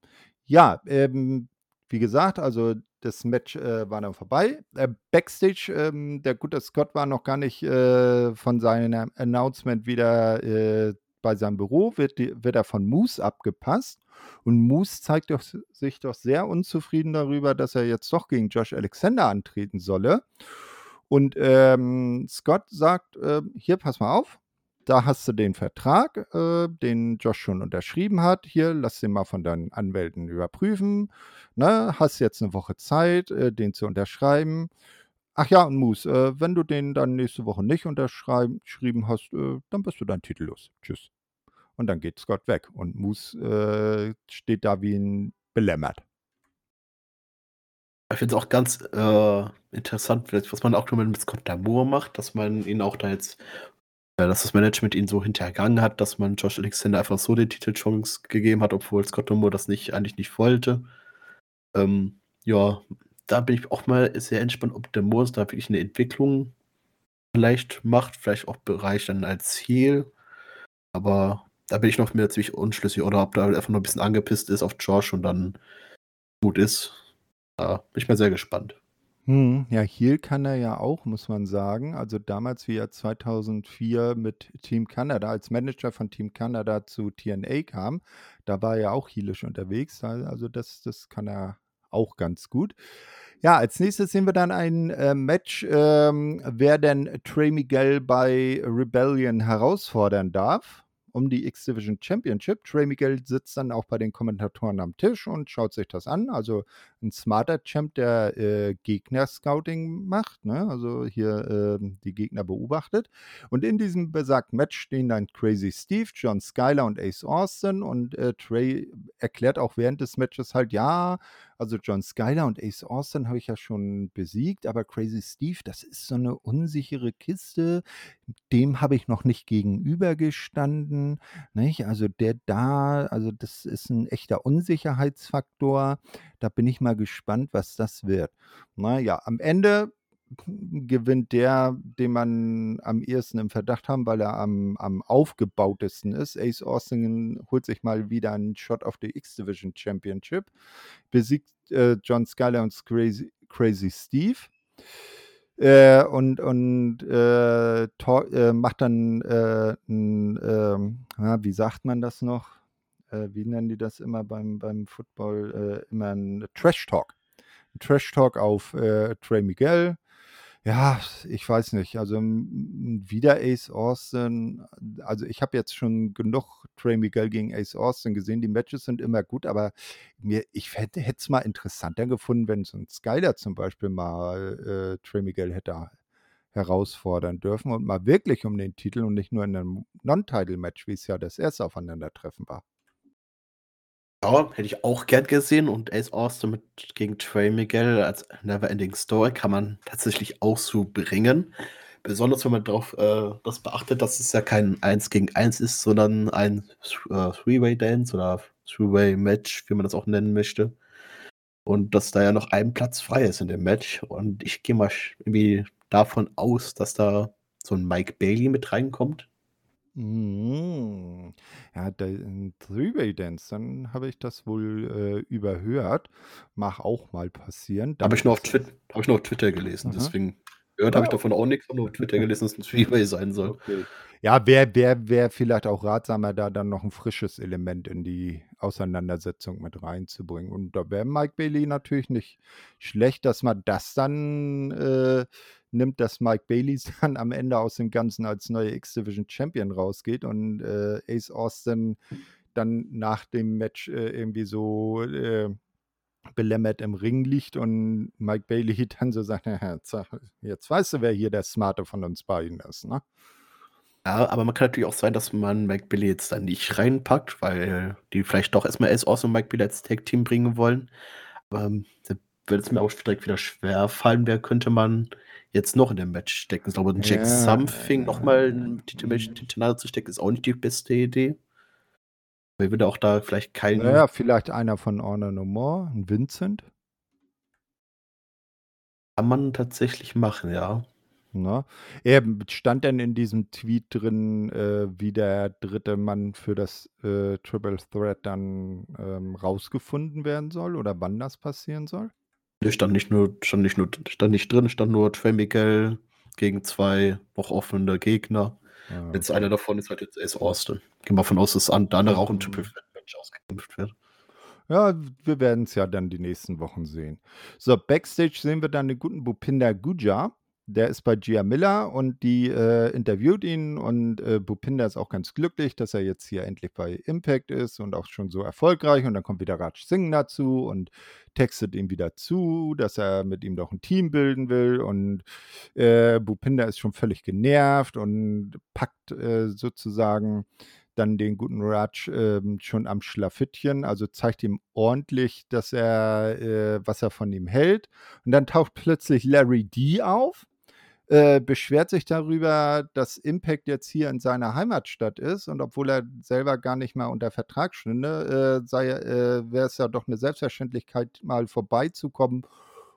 Ja, ähm, wie gesagt, also das Match äh, war dann vorbei. Äh, Backstage, ähm, der gute Scott war noch gar nicht äh, von seinem Announcement wieder äh, bei seinem Büro, wird, die, wird er von Moose abgepasst. Und Moose zeigt doch, sich doch sehr unzufrieden darüber, dass er jetzt doch gegen Josh Alexander antreten solle. Und ähm, Scott sagt, äh, hier, pass mal auf, da hast du den Vertrag, äh, den Josh schon unterschrieben hat. Hier, lass den mal von deinen Anwälten überprüfen. Ne? Hast jetzt eine Woche Zeit, äh, den zu unterschreiben. Ach ja, und Moose, äh, wenn du den dann nächste Woche nicht unterschrieben hast, äh, dann bist du dann titellos. Tschüss. Und dann geht Scott weg. Und Moose äh, steht da wie ein belämmert. Ich finde es auch ganz äh, interessant, was man auch mit Scott Damour macht, dass man ihn auch da jetzt, äh, dass das Management ihn so hintergangen hat, dass man Josh Alexander einfach so den Titelchance gegeben hat, obwohl Scott Damour das nicht, eigentlich nicht wollte. Ähm, ja, da bin ich auch mal sehr entspannt, ob der Moors da wirklich eine Entwicklung vielleicht macht, vielleicht auch Bereich dann als Ziel. Aber da bin ich noch mir ziemlich unschlüssig oder ob da einfach nur ein bisschen angepisst ist auf Josh und dann gut ist. Da bin ich mal sehr gespannt. Hm, ja, Heel kann er ja auch, muss man sagen. Also damals, wie er 2004 mit Team Canada als Manager von Team Canada zu TNA kam, da war er auch heelisch unterwegs. Also das, das kann er auch ganz gut. Ja, als nächstes sehen wir dann ein äh, Match, ähm, wer denn Trey Miguel bei Rebellion herausfordern darf um die X-Division Championship. Trey Miguel sitzt dann auch bei den Kommentatoren am Tisch und schaut sich das an. Also ein smarter Champ, der äh, Gegner-Scouting macht, ne? also hier äh, die Gegner beobachtet. Und in diesem besagten Match stehen dann Crazy Steve, John Skyler und Ace Austin. Und äh, Trey erklärt auch während des Matches halt, ja, also John Skyler und Ace Austin habe ich ja schon besiegt, aber Crazy Steve, das ist so eine unsichere Kiste. Dem habe ich noch nicht gegenübergestanden. Nicht? Also der da, also das ist ein echter Unsicherheitsfaktor. Da bin ich mal gespannt, was das wird. Naja, am Ende gewinnt der, den man am ehesten im Verdacht haben, weil er am, am aufgebautesten ist. Ace Austin holt sich mal wieder einen Shot auf die X-Division Championship, besiegt äh, John Skyler und Crazy, Crazy Steve. Äh, und und äh, äh, macht dann, äh, n, ähm, na, wie sagt man das noch? Äh, wie nennen die das immer beim, beim Football? immer ein Trash Talk. Ein Trash Talk auf Trey Miguel ja, ich weiß nicht. Also wieder Ace Austin. Also ich habe jetzt schon genug Trey Miguel gegen Ace Austin gesehen. Die Matches sind immer gut, aber mir, ich hätte es mal interessanter gefunden, wenn so ein Skyler zum Beispiel mal äh, Trey Miguel hätte herausfordern dürfen und mal wirklich um den Titel und nicht nur in einem Non-Title-Match, wie es ja das erste Aufeinandertreffen war. Ja, hätte ich auch gern gesehen und Ace Austin mit gegen Trey Miguel als Neverending Story kann man tatsächlich auch so bringen. Besonders wenn man darauf äh, das beachtet, dass es ja kein 1 gegen 1 ist, sondern ein äh, Three-Way-Dance oder Three-Way-Match, wie man das auch nennen möchte. Und dass da ja noch ein Platz frei ist in dem Match. Und ich gehe mal irgendwie davon aus, dass da so ein Mike Bailey mit reinkommt. Mhm. Ja, der Three-Way-Dance, dann habe ich das wohl, äh, überhört. Mag auch mal passieren. Habe ich nur auf Twit ich nur auf Twitter gelesen, Aha. deswegen gehört habe ich davon auch nichts, habe nur auf Twitter gelesen, dass es ein Three-Way sein soll. Okay. Ja, wäre wär wär vielleicht auch ratsamer, da dann noch ein frisches Element in die Auseinandersetzung mit reinzubringen. Und da wäre Mike Bailey natürlich nicht schlecht, dass man das dann, äh nimmt, dass Mike Bailey dann am Ende aus dem Ganzen als neue X-Division Champion rausgeht und äh, Ace Austin dann nach dem Match äh, irgendwie so äh, belämmert im Ring liegt und Mike Bailey dann so sagt, jetzt weißt du, wer hier der Smarte von uns beiden ist, ne? Ja, aber man kann natürlich auch sein, dass man Mike Bailey jetzt dann nicht reinpackt, weil die vielleicht doch erstmal Ace Austin und Mike Bailey als Tag-Team bringen wollen. Aber ähm, da wird es mir auch direkt wieder schwer fallen, wer könnte man jetzt noch in dem Match stecken. Ich glaube, ein Jack ja, Something ja. nochmal in die Titelmatch zu stecken, ist auch nicht die beste Idee. Weil würde auch da vielleicht kein. Naja, vielleicht einer von Honor No More, ein Vincent. Kann man tatsächlich machen, ja. Na, er stand denn in diesem Tweet drin, äh, wie der dritte Mann für das äh, Triple Threat dann ähm, rausgefunden werden soll oder wann das passieren soll? Stand nicht nur, stand nicht nur, stand nicht drin, stand nur Trey Miguel gegen zwei noch offene Gegner. Ah, jetzt einer davon ist halt jetzt Ace Austin. Gehen wir davon aus, dass an dann auch ein Triple Threat Match ausgekämpft wird. Ja, wir werden es ja dann die nächsten Wochen sehen. So, Backstage sehen wir dann den guten Bupinda Guja. Der ist bei Gia Miller und die äh, interviewt ihn und äh, Bupinda ist auch ganz glücklich, dass er jetzt hier endlich bei Impact ist und auch schon so erfolgreich und dann kommt wieder Raj Singh dazu und textet ihm wieder zu, dass er mit ihm doch ein Team bilden will und äh, Bupinda ist schon völlig genervt und packt äh, sozusagen dann den guten Raj äh, schon am Schlafittchen, also zeigt ihm ordentlich, dass er, äh, was er von ihm hält. Und dann taucht plötzlich Larry D auf, äh, beschwert sich darüber, dass Impact jetzt hier in seiner Heimatstadt ist und obwohl er selber gar nicht mal unter Vertrag stünde, äh, äh, wäre es ja doch eine Selbstverständlichkeit, mal vorbeizukommen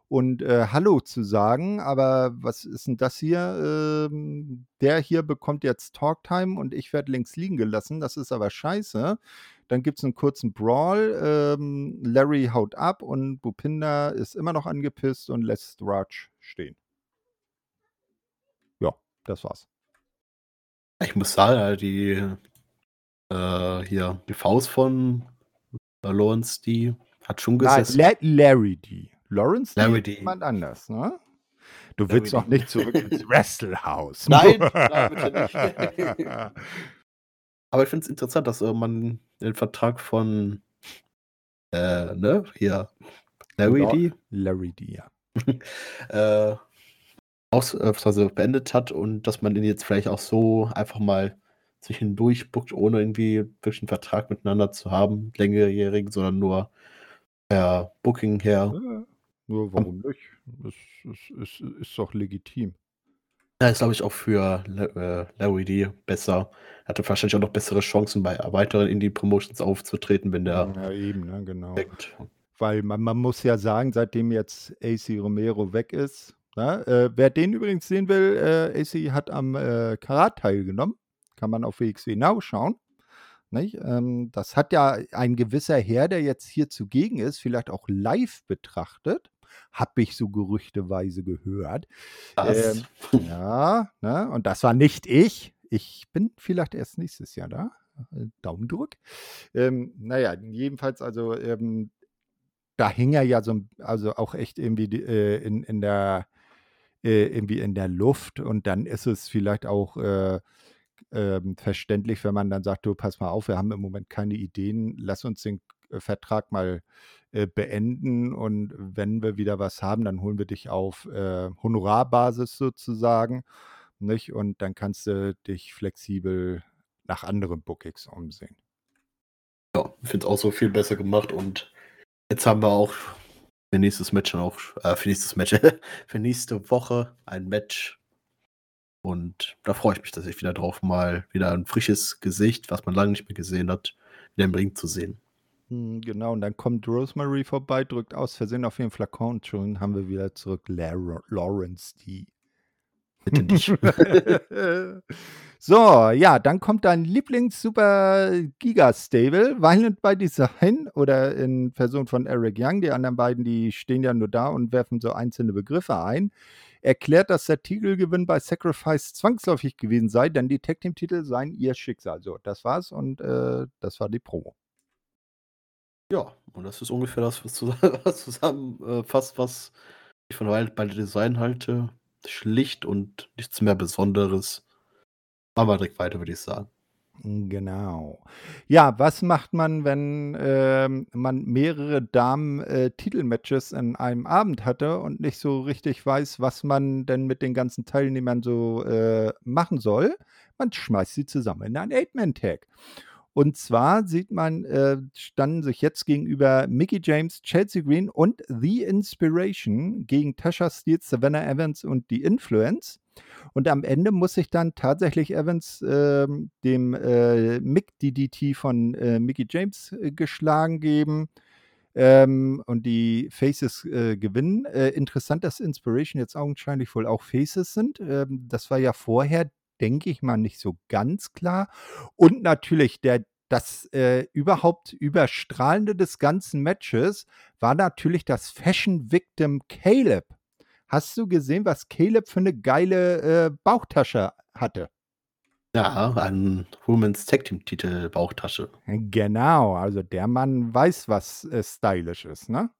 und äh, Hallo zu sagen. Aber was ist denn das hier? Ähm, der hier bekommt jetzt Talktime und ich werde links liegen gelassen. Das ist aber scheiße. Dann gibt es einen kurzen Brawl. Ähm, Larry haut ab und Bupinda ist immer noch angepisst und lässt Raj stehen. Das war's. Ich muss sagen, die äh, hier die Faust von Lawrence, die hat schon gesessen. Nein, Larry die. Lawrence Larry D. jemand anders, ne? Du Larry willst doch nicht zurück ins Wrestlehouse. Nein, nein, bitte nicht. Aber ich finde es interessant, dass äh, man den Vertrag von äh, ne, hier Larry D. Larry D, ja. äh, aus, also beendet hat und dass man den jetzt vielleicht auch so einfach mal sich hindurchbuckt, ohne irgendwie wirklich einen Vertrag miteinander zu haben, längerjährigen, sondern nur per Booking her. Ja. Nur warum nicht? Es ist, ist, ist doch legitim. Ja, ist, glaube ich, auch für äh, Larry D besser. Er hatte wahrscheinlich auch noch bessere Chancen, bei weiteren Indie-Promotions aufzutreten, wenn der. Ja, eben, ne, genau. Denkt. Weil man, man muss ja sagen, seitdem jetzt AC Romero weg ist, na, ne, äh, wer den übrigens sehen will, äh, AC hat am äh, Karat teilgenommen. Kann man auf WXW Now schauen. Ähm, das hat ja ein gewisser Herr, der jetzt hier zugegen ist, vielleicht auch live betrachtet habe ich so gerüchteweise gehört. Ähm, ja, ne? und das war nicht ich. Ich bin vielleicht erst nächstes Jahr da. Äh, Daumendruck. Ähm, naja, jedenfalls, also ähm, da hing er ja so, also auch echt irgendwie äh, in, in der äh, irgendwie in der Luft und dann ist es vielleicht auch äh, äh, verständlich, wenn man dann sagt, du pass mal auf, wir haben im Moment keine Ideen, lass uns den äh, Vertrag mal äh, beenden und wenn wir wieder was haben, dann holen wir dich auf äh, Honorarbasis sozusagen, nicht? Und dann kannst du dich flexibel nach anderen Bookings umsehen. Ja, ich finde es auch so viel besser gemacht und jetzt haben wir auch für nächstes Match dann auch, äh, für nächstes Match, für nächste Woche ein Match. Und da freue ich mich, dass ich wieder drauf mal wieder ein frisches Gesicht, was man lange nicht mehr gesehen hat, wieder im Ring zu sehen. Hm, genau, und dann kommt Rosemary vorbei, drückt aus Versehen auf den Flakon und schon haben wir wieder zurück Lar Lawrence D. Bitte nicht. so, ja, dann kommt dein Lieblings-Super-Giga-Stable, Violent by Design oder in Person von Eric Young. Die anderen beiden, die stehen ja nur da und werfen so einzelne Begriffe ein. Erklärt, dass der Titelgewinn bei Sacrifice zwangsläufig gewesen sei, denn die Tag-Team-Titel seien ihr Schicksal. So, das war's und äh, das war die Promo. Ja, und das ist ungefähr das, was zusammen, was zusammenfasst, was ich von Wild by Design halte. Schlicht und nichts mehr Besonderes. Wir direkt weiter, würde ich sagen. Genau. Ja, was macht man, wenn ähm, man mehrere Damen-Titelmatches äh, in einem Abend hatte und nicht so richtig weiß, was man denn mit den ganzen Teilnehmern so äh, machen soll? Man schmeißt sie zusammen in ein Eight-Man-Tag. Und zwar sieht man, äh, standen sich jetzt gegenüber Mickey James, Chelsea Green und The Inspiration gegen Tasha Steele, Savannah Evans und die Influence. Und am Ende muss sich dann tatsächlich Evans äh, dem äh, Mick DDT von äh, Mickey James äh, geschlagen geben. Ähm, und die Faces äh, gewinnen. Äh, interessant, dass Inspiration jetzt augenscheinlich wohl auch Faces sind. Ähm, das war ja vorher denke ich mal, nicht so ganz klar. Und natürlich der das äh, überhaupt überstrahlende des ganzen Matches war natürlich das Fashion Victim Caleb. Hast du gesehen, was Caleb für eine geile äh, Bauchtasche hatte? Ja, ein Women's Tag Team Titel Bauchtasche. Genau, also der Mann weiß, was äh, stylisch ist, ne?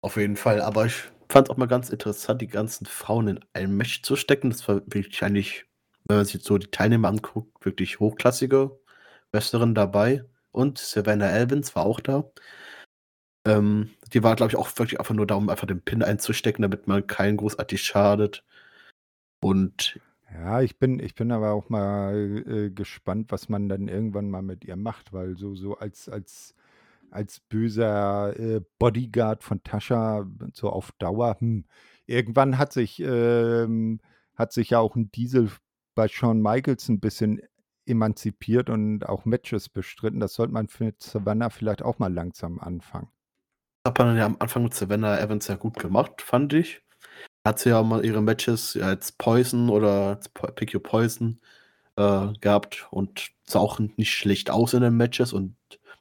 Auf jeden Fall, aber ich fand es auch mal ganz interessant, die ganzen Frauen in ein Match zu stecken. Das war wirklich eigentlich, wenn man sich jetzt so die Teilnehmer anguckt, wirklich hochklassige Wrestlerin dabei. Und Savannah Evans war auch da. Ähm, die war, glaube ich, auch wirklich einfach nur darum, einfach den Pin einzustecken, damit man keinen großartig schadet. Und Ja, ich bin ich bin aber auch mal, äh, gespannt, was man dann irgendwann mal mit ihr macht, weil so so als als als böser, äh, Bodyguard von Tascha so auf Dauer, hm, irgendwann hat sich ähm, hat sich ja auch 'n Diesel bei Shawn Michaels 'n bisschen emanzipiert und auch Matches bestritten. Das sollte man für Savannah vielleicht auch mal langsam anfangen. Hat man ja am Anfang mit Savannah Evans ja gut gemacht, fand ich. Hat sie ja mal ihre Matches als Poison oder als Pick Your Poison, äh, gehabt und sah auch nicht schlecht aus in den Matches und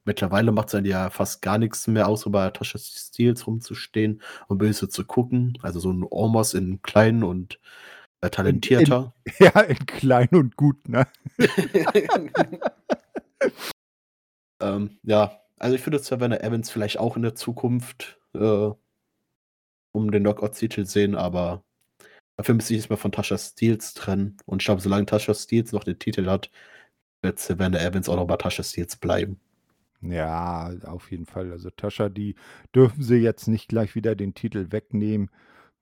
mittlerweile macht sie ja fast gar nix mehr, außer bei Tasha Steelz rumzustehen und böse zu gucken. Also so 'n Omos in klein und, äh, In in talentierter. ja, in klein und gut, ne? Ähm, ja, also ich würde Savannah Evans vielleicht auch in der Zukunft, äh um den Knockout-Titel sehen, aber dafür müsste ich erst mal von Tasha Steelz trennen. Und ich glaube, solange Tasha Steelz noch den Titel hat, wird Savannah Evans auch noch bei Tasha Steelz bleiben. Ja, auf jeden Fall. Also Tascha, die dürfen sie jetzt nicht gleich wieder den Titel wegnehmen,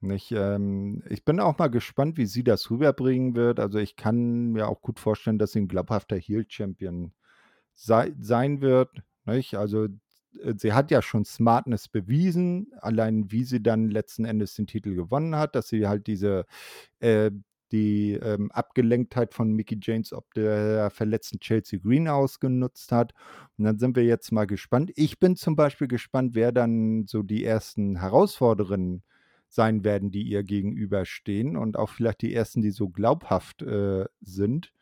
nicht? Ähm, ich bin auch mal gespannt, wie sie das rüberbringen wird. Also, ich kann mir auch gut vorstellen, dass sie 'n glaubhafter Heel-Champion sei sein wird, nicht? Also, äh, sie hat ja schon Smartness bewiesen, allein wie sie dann letzten Endes den Titel gewonnen hat, dass sie halt diese äh, die, ähm, Abgelenktheit von Mickie James ob der verletzten Chelsea Green ausgenutzt hat. Und dann sind wir jetzt mal gespannt. Ich bin zum Beispiel gespannt, wer dann so die ersten Herausfordererinnen sein werden, die ihr gegenüberstehen und auch vielleicht die ersten, die so glaubhaft, äh, sind.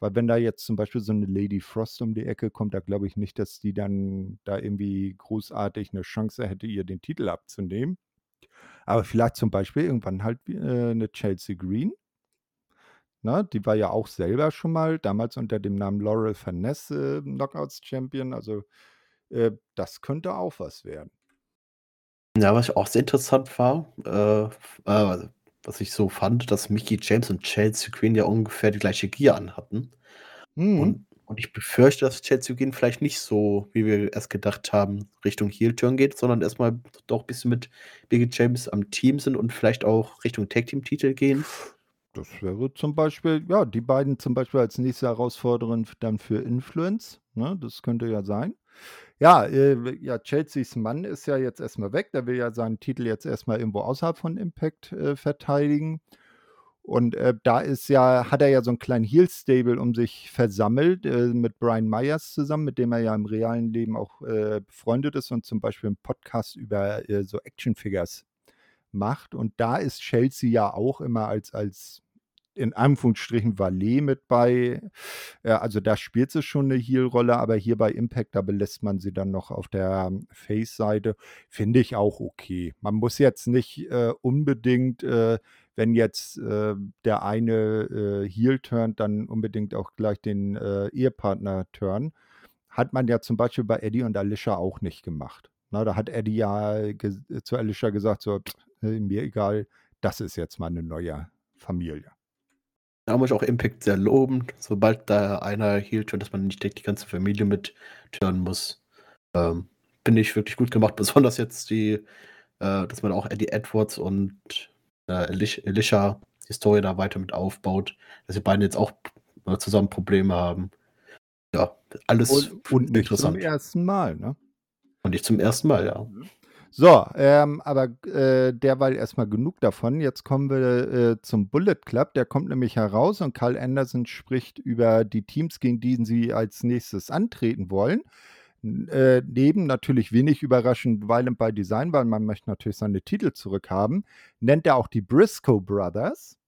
Weil wenn da jetzt zum Beispiel so 'ne Lady Frost um die Ecke kommt, da glaube ich nicht, dass die dann da irgendwie großartig 'ne Chance hätte, ihr den Titel abzunehmen. Aber vielleicht zum Beispiel irgendwann halt äh, 'ne Chelsea Green. Ne, die war ja auch selber schon mal damals unter dem Namen Laurel Finesse, äh, Knockouts-Champion. Also, äh, das könnte auch was werden. Ja, was auch sehr interessant war, äh, äh, was ich so fand, dass Mickie James und Chelsea Green ja ungefähr die gleiche Gier anhatten. Mhm. Und und ich befürchte, dass Chelsea Green vielleicht nicht so, wie wir erst gedacht haben, Richtung Heel-Turn geht, sondern erst mal doch bisschen mit Mickie James am Team sind und vielleicht auch Richtung Tag-Team-Titel gehen. Das wäre zum Beispiel ja, die beiden zum Beispiel als nächste Herausforderin dann für Influence, ne? Das könnte ja sein. Ja, äh, ja, Chelseas Mann ist ja jetzt erst mal weg. Der will ja seinen Titel jetzt erst mal irgendwo außerhalb von Impact, äh, verteidigen. Und, äh, da ist ja hat er ja so 'n kleinen Heel-Stable um sich versammelt, äh, mit Brian Myers zusammen, mit dem er ja im realen Leben auch, äh, befreundet ist und zum Beispiel 'n Podcast über, äh, so Actionfigures macht. Und da ist Chelsea ja auch immer als als in Anführungsstrichen Valet mit bei. Äh, also, da spielt sie schon 'ne Heel-Rolle, aber hier bei Impact, da belässt man sie dann noch auf der Face-Seite. Finde ich auch okay. Man muss jetzt nicht, äh, unbedingt, äh, wenn jetzt, äh, der eine, äh, Heel turnt, dann unbedingt auch gleich den, äh, Ehepartner turnen. Hat man ja zum Beispiel bei Eddie und Alicia auch nicht gemacht, ne? Da hat Eddie ja zu Alicia gesagt so: „Äh, mir egal, das ist jetzt meine neue Familie.“ Da muss ich auch Impact sehr loben, sobald da einer Heel turnt, dass man nicht direkt die ganze Familie mit turnen muss. Ähm, finde ich wirklich gut gemacht, besonders jetzt die äh, dass man auch Eddie Edwards und, äh, die Story da weiter mit aufbaut, dass die beiden jetzt auch zusammen Probleme haben. Ja, alles Und und nicht zum ersten Mal, ne? Und nicht zum ersten Mal, ja. Mhm. So, ähm, aber, äh, derweil erst mal genug davon. Jetzt kommen wir, äh, zum Bullet Club. Der kommt nämlich heraus und Karl Anderson spricht über die Teams, gegen die sie als Nächstes antreten wollen. Äh, neben natürlich wenig überraschend Violent by Design, weil man möchte natürlich seine Titel zurückhaben, nennt er auch die Briscoe Brothers.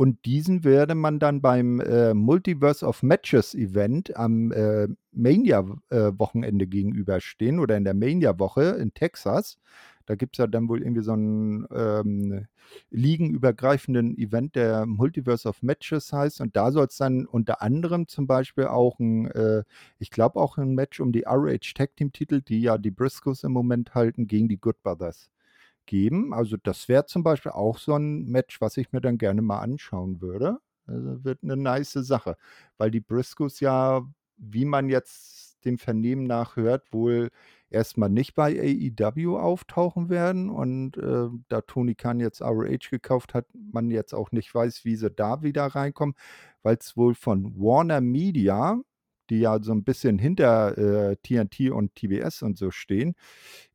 Und diesen werde man dann beim, äh, Multiverse of Matches Event am, äh, Mania w äh, gegenüberstehen oder in der Mania-Woche in Texas. Da gibt's ja dann wohl irgendwie so 'n, ähm, ligenübergreifenden Event, der Multiverse of Matches heißt. Und da soll's dann unter anderem zum Beispiel auch 'n, äh ich glaube auch 'n Match um die ROH Tag Team Titel, die ja die Briscoes im Moment halten, gegen die Good Brothers geben. Also das wäre zum Beispiel auch so ein Match, was ich mir dann gerne mal anschauen würde. Also wird eine nice Sache, weil die Briscoes ja, wie man jetzt dem Vernehmen nach hört, wohl erstmal nicht bei AEW auftauchen werden und äh, da Tony Khan jetzt ROH gekauft hat, man jetzt auch nicht weiß, wie sie da wieder reinkommen, weil es wohl von Warner Media die ja so ein bisschen hinter äh, TNT und TBS und so stehen,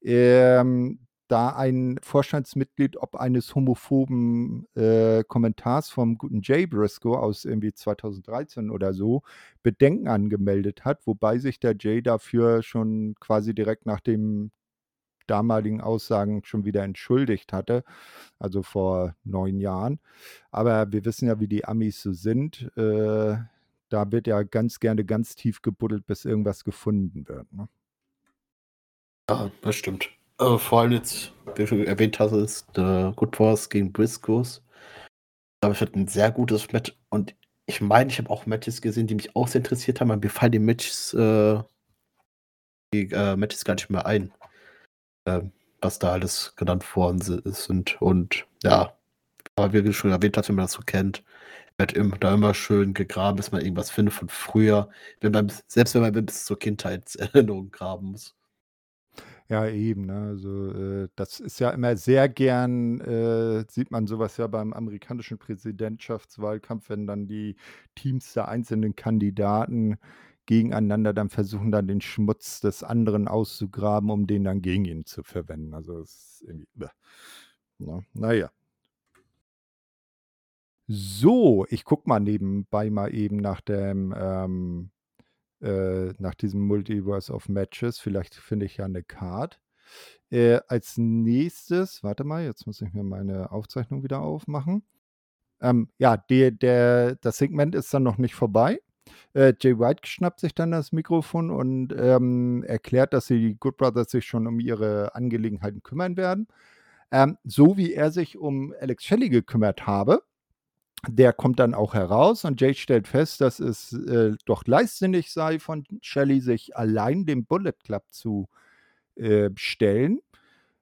ähm, da ein Vorstandsmitglied ob eines homophoben äh, Kommentars vom guten Jay Briscoe aus irgendwie 2013 oder so Bedenken angemeldet hat, wobei sich der Jay dafür schon quasi direkt nach dem damaligen Aussagen schon wieder entschuldigt hatte, also vor neun Jahren. Aber wir wissen ja, wie die Amis so sind. Äh, da wird ja ganz gerne ganz tief gebuddelt, bis irgendwas gefunden wird. Ne? Ja, das stimmt. Äh, vor allem jetzt, wie du erwähnt hast, ist äh, Good Force gegen Briscoes. Aber es wird ein sehr gutes Match. Und ich meine, ich habe auch Matches gesehen, die mich auch sehr interessiert haben. Aber mir fallen die Matches, äh, die äh, Matches gar nicht mehr ein. Ähm, was da alles genannt worden sind. Und ja, wie du schon erwähnt hast, wenn man das so kennt, wird im, da immer schön gegraben, bis man irgendwas findet von früher. Wenn man, selbst wenn man bis zur Kindheitserinnerung graben muss. Ja, eben. Ne? Also, äh, das ist ja immer sehr gern, äh, sieht man sowas ja beim amerikanischen Präsidentschaftswahlkampf, wenn dann die Teams der einzelnen Kandidaten gegeneinander dann versuchen, dann den Schmutz des anderen auszugraben, um den dann gegen ihn zu verwenden. Also, es ist irgendwie. Bäh. Na, ne? naja. So, ich gucke mal nebenbei mal eben nach dem, ähm, äh, nach diesem Multiverse of Matches. Vielleicht finde ich ja eine Card. Äh, als nächstes, warte mal, jetzt muss ich mir meine Aufzeichnung wieder aufmachen. Ähm, ja, der, der, das Segment ist dann noch nicht vorbei. Äh, Jay White schnappt sich dann das Mikrofon und ähm, erklärt, dass die Good Brothers sich schon um ihre Angelegenheiten kümmern werden. Ähm, so wie er sich um Alex Shelley gekümmert habe, der kommt dann auch heraus und Jay stellt fest, dass es äh, doch leichtsinnig sei, von Shelley sich allein dem Bullet Club zu äh, stellen.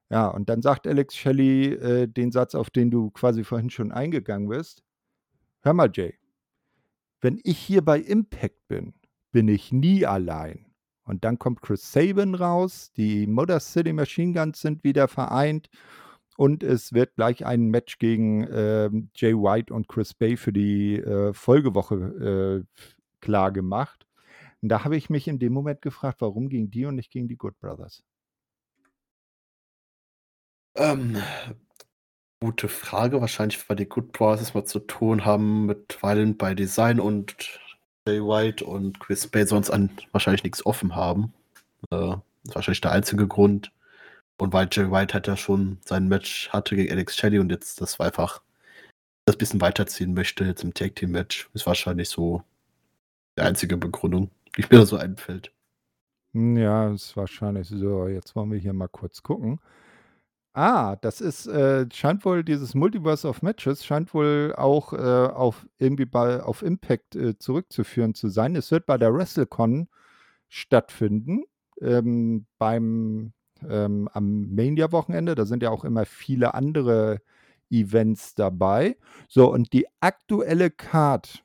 Ja, und dann sagt Alex Shelley äh, den Satz, auf den du quasi vorhin schon eingegangen bist. Hör mal, Jay, wenn ich hier bei Impact bin, bin ich nie allein. Und dann kommt Chris Sabin raus, die Motor City Machine Guns sind wieder vereint und es wird gleich ein Match gegen äh, Jay White und Chris Bay für die äh, Folgewoche äh, klar gemacht. Und da habe ich mich in dem Moment gefragt, warum gegen die und nicht gegen die Good Brothers? Ähm, gute Frage. Wahrscheinlich, weil die Good Brothers mal zu tun haben mit Violent by Design und Jay White und Chris Bay sonst an wahrscheinlich nichts offen haben. Äh, das ist wahrscheinlich der einzige Grund. Und weil Jay White hat ja schon sein Match hatte gegen Alex Shelley und jetzt das war einfach das bisschen weiterziehen möchte, jetzt im Tag Team Match, ist wahrscheinlich so die einzige Begründung, die mir da so einfällt. Ja, ist wahrscheinlich so. Jetzt wollen wir hier mal kurz gucken. Ah, das ist, äh, scheint wohl, dieses Multiverse of Matches scheint wohl auch äh, auf irgendwie bei, auf Impact äh, zurückzuführen zu sein. Es wird bei der WrestleCon stattfinden. Ähm, beim ähm, am Mania-Wochenende. Da sind ja auch immer viele andere Events dabei. So, und die aktuelle Card,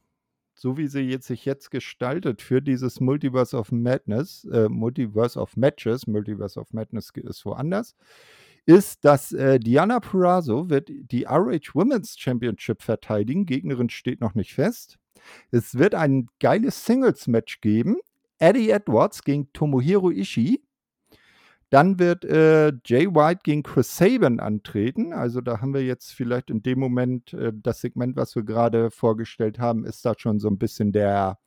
so wie sie jetzt sich jetzt gestaltet für dieses Multiverse of Madness, äh, Multiverse of Matches, Multiverse of Madness ist woanders, ist, dass äh, Diana Purrazzo wird die RH Women's Championship verteidigen. Gegnerin steht noch nicht fest. Es wird ein geiles Singles-Match geben. Eddie Edwards gegen Tomohiro Ishii. Dann wird äh, Jay White gegen Chris Sabin antreten. Also da haben wir jetzt vielleicht in dem Moment äh, das Segment, was wir gerade vorgestellt haben, ist da schon so ein bisschen der,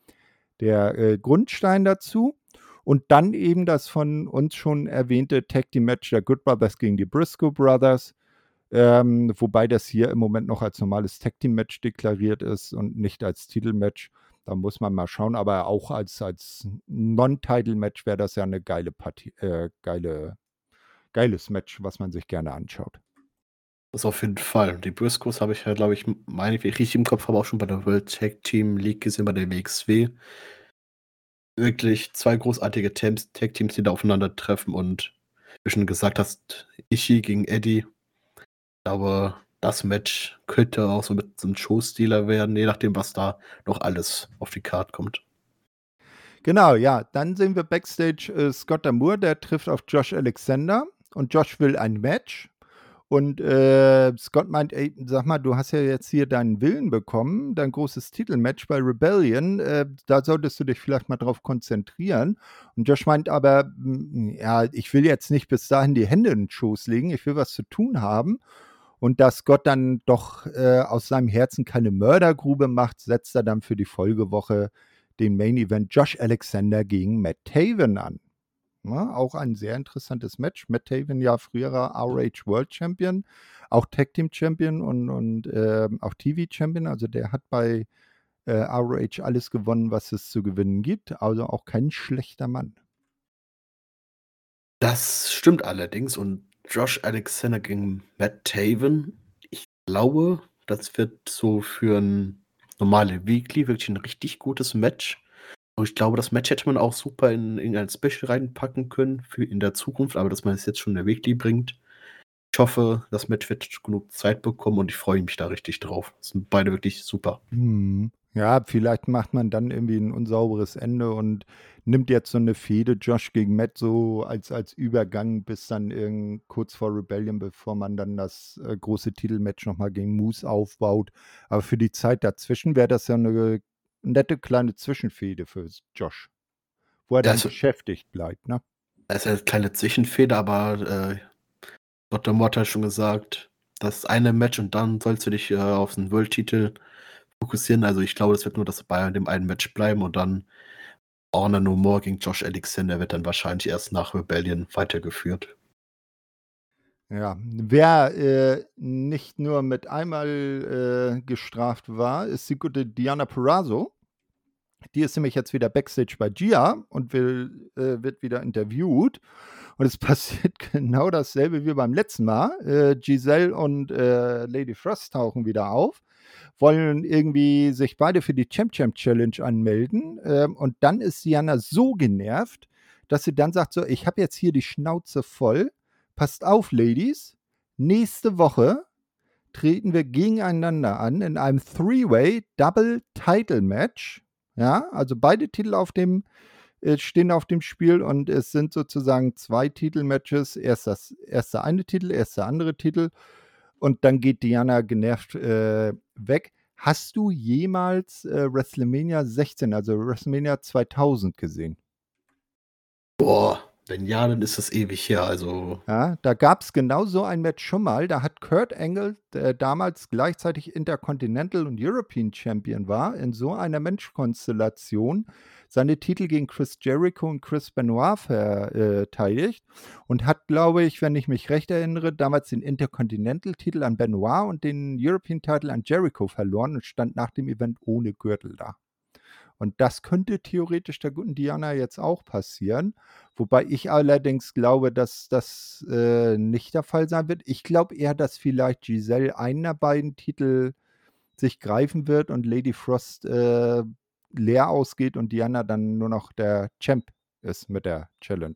der äh, Grundstein dazu. Und dann eben das von uns schon erwähnte Tag Team Match der Good Brothers gegen die Briscoe Brothers. Ähm, wobei das hier im Moment noch als normales Tag Team Match deklariert ist und nicht als Titelmatch. Da muss man mal schauen, aber auch als, als Non-Title-Match wäre das ja eine geile Partie, äh, geile, geiles Match, was man sich gerne anschaut. Das auf jeden Fall. Die Briscoes habe ich ja, glaube ich, meine ich richtig im Kopf, aber auch schon bei der World Tag Team League gesehen, bei der WXW. Wirklich zwei großartige Tag Teams, die da aufeinandertreffen und wie schon gesagt hast, Ishii gegen Eddie glaube, das Match könnte auch so mit so einem Showstealer werden, je nachdem, was da noch alles auf die Karte kommt. Genau, ja. Dann sehen wir Backstage äh, Scott Amour, der trifft auf Josh Alexander und Josh will ein Match. Und äh, Scott meint, ey, sag mal, du hast ja jetzt hier deinen Willen bekommen, dein großes Titelmatch bei Rebellion, äh, da solltest du dich vielleicht mal drauf konzentrieren. Und Josh meint aber, ja, ich will jetzt nicht bis dahin die Hände in den Schoß legen, ich will was zu tun haben. Und dass Gott dann doch äh, aus seinem Herzen keine Mördergrube macht, setzt er dann für die Folgewoche den Main Event Josh Alexander gegen Matt Taven an. Ja, auch ein sehr interessantes Match. Matt Taven ja früherer ROH World Champion, auch Tag Team Champion und, und äh, auch TV Champion. Also der hat bei äh, ROH alles gewonnen, was es zu gewinnen gibt. Also auch kein schlechter Mann. Das stimmt allerdings. Und Josh Alexander gegen Matt Taven, ich glaube, das wird so für ein normale Weekly wirklich ein richtig gutes Match. Und ich glaube, das Match hätte man auch super in irgendein Special reinpacken können für in der Zukunft, aber dass man es jetzt schon in der Weekly bringt. Ich hoffe, das Match wird genug Zeit bekommen und ich freue mich da richtig drauf. Das sind beide wirklich super. Hm. Ja, vielleicht macht man dann irgendwie ein unsauberes Ende und nimmt jetzt so eine Fehde Josh gegen Matt so als, als Übergang bis dann irgend kurz vor Rebellion, bevor man dann das äh, große Titelmatch nochmal gegen Moose aufbaut. Aber für die Zeit dazwischen wäre das ja eine nette kleine Zwischenfehde für Josh, wo er dann Also- beschäftigt bleibt, ne? Das ist eine kleine Zwischenfehde, aber äh, Dr. Mott hat schon gesagt, das eine Match und dann sollst du dich äh, auf den World-Titel fokussieren. Also ich glaube, es wird nur das bei dem einen Match bleiben und dann Honor No More gegen Josh Alexander wird dann wahrscheinlich erst nach Rebellion weitergeführt. Ja, wer äh, nicht nur mit einmal äh, gestraft war, ist die gute Diana Perazzo. Die ist nämlich jetzt wieder Backstage bei Gia und will, äh, wird wieder interviewt. Und es passiert genau dasselbe wie beim letzten Mal. Äh, Giselle und äh, Lady Frost tauchen wieder auf, wollen irgendwie sich beide für die Champ Champ Challenge anmelden. Ähm, und dann ist Diana so genervt, dass sie dann sagt: So, ich habe jetzt hier die Schnauze voll passt auf, Ladies, nächste Woche treten wir gegeneinander an in einem Three-Way Double Title Match. Ja, also beide Titel auf dem äh, stehen auf dem Spiel und es sind sozusagen zwei Titelmatches. Erst das erst der eine Titel, erst der andere Titel und dann geht Diana genervt äh, weg. Hast du jemals äh, WrestleMania 16, also WrestleMania 2000 gesehen? Boah, wenn ja, dann ist das ewig her. Also Ja, da gab es genau so ein Match schon mal. Da hat Kurt Angle, der damals gleichzeitig Intercontinental und European Champion war, in so einer Menschkonstellation seine Titel gegen Chris Jericho und Chris Benoit verteidigt und hat, glaube ich, wenn ich mich recht erinnere, damals den Intercontinental-Titel an Benoit und den European-Titel an Jericho verloren und stand nach dem Event ohne Gürtel da. Und das könnte theoretisch der guten Diana jetzt auch passieren. Wobei ich allerdings glaube, dass das äh, nicht der Fall sein wird. Ich glaube eher, dass vielleicht Giselle einen der beiden Titel sich greifen wird und Lady Frost äh, leer ausgeht und Diana dann nur noch der Champ ist mit der Challenge.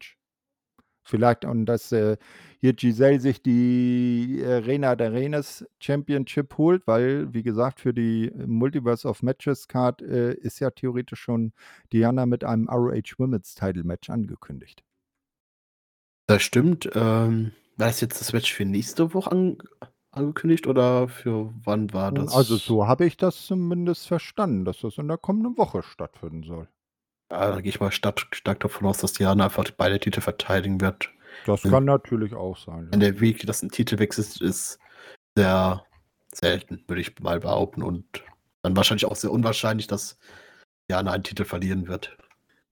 Vielleicht und dass äh, hier Giselle sich die äh, Reina der Reines Championship holt, weil, wie gesagt, für die Multiverse of Matches Card äh, ist ja theoretisch schon Diana mit einem ROH Women's Title Match angekündigt. das stimmt. Ähm, war das jetzt das Match für nächste Woche an, angekündigt oder für wann war das? Also so habe ich das zumindest verstanden, dass das in der kommenden Woche stattfinden soll. Ja, da gehe ich mal stark, stark davon aus, dass Diana einfach beide Titel verteidigen wird. Das kann natürlich auch sein. In Ja. der Week, dass ein Titelwechsel ist, ist sehr selten, würde ich mal behaupten. Und dann wahrscheinlich auch sehr unwahrscheinlich, dass Diana einen Titel verlieren wird.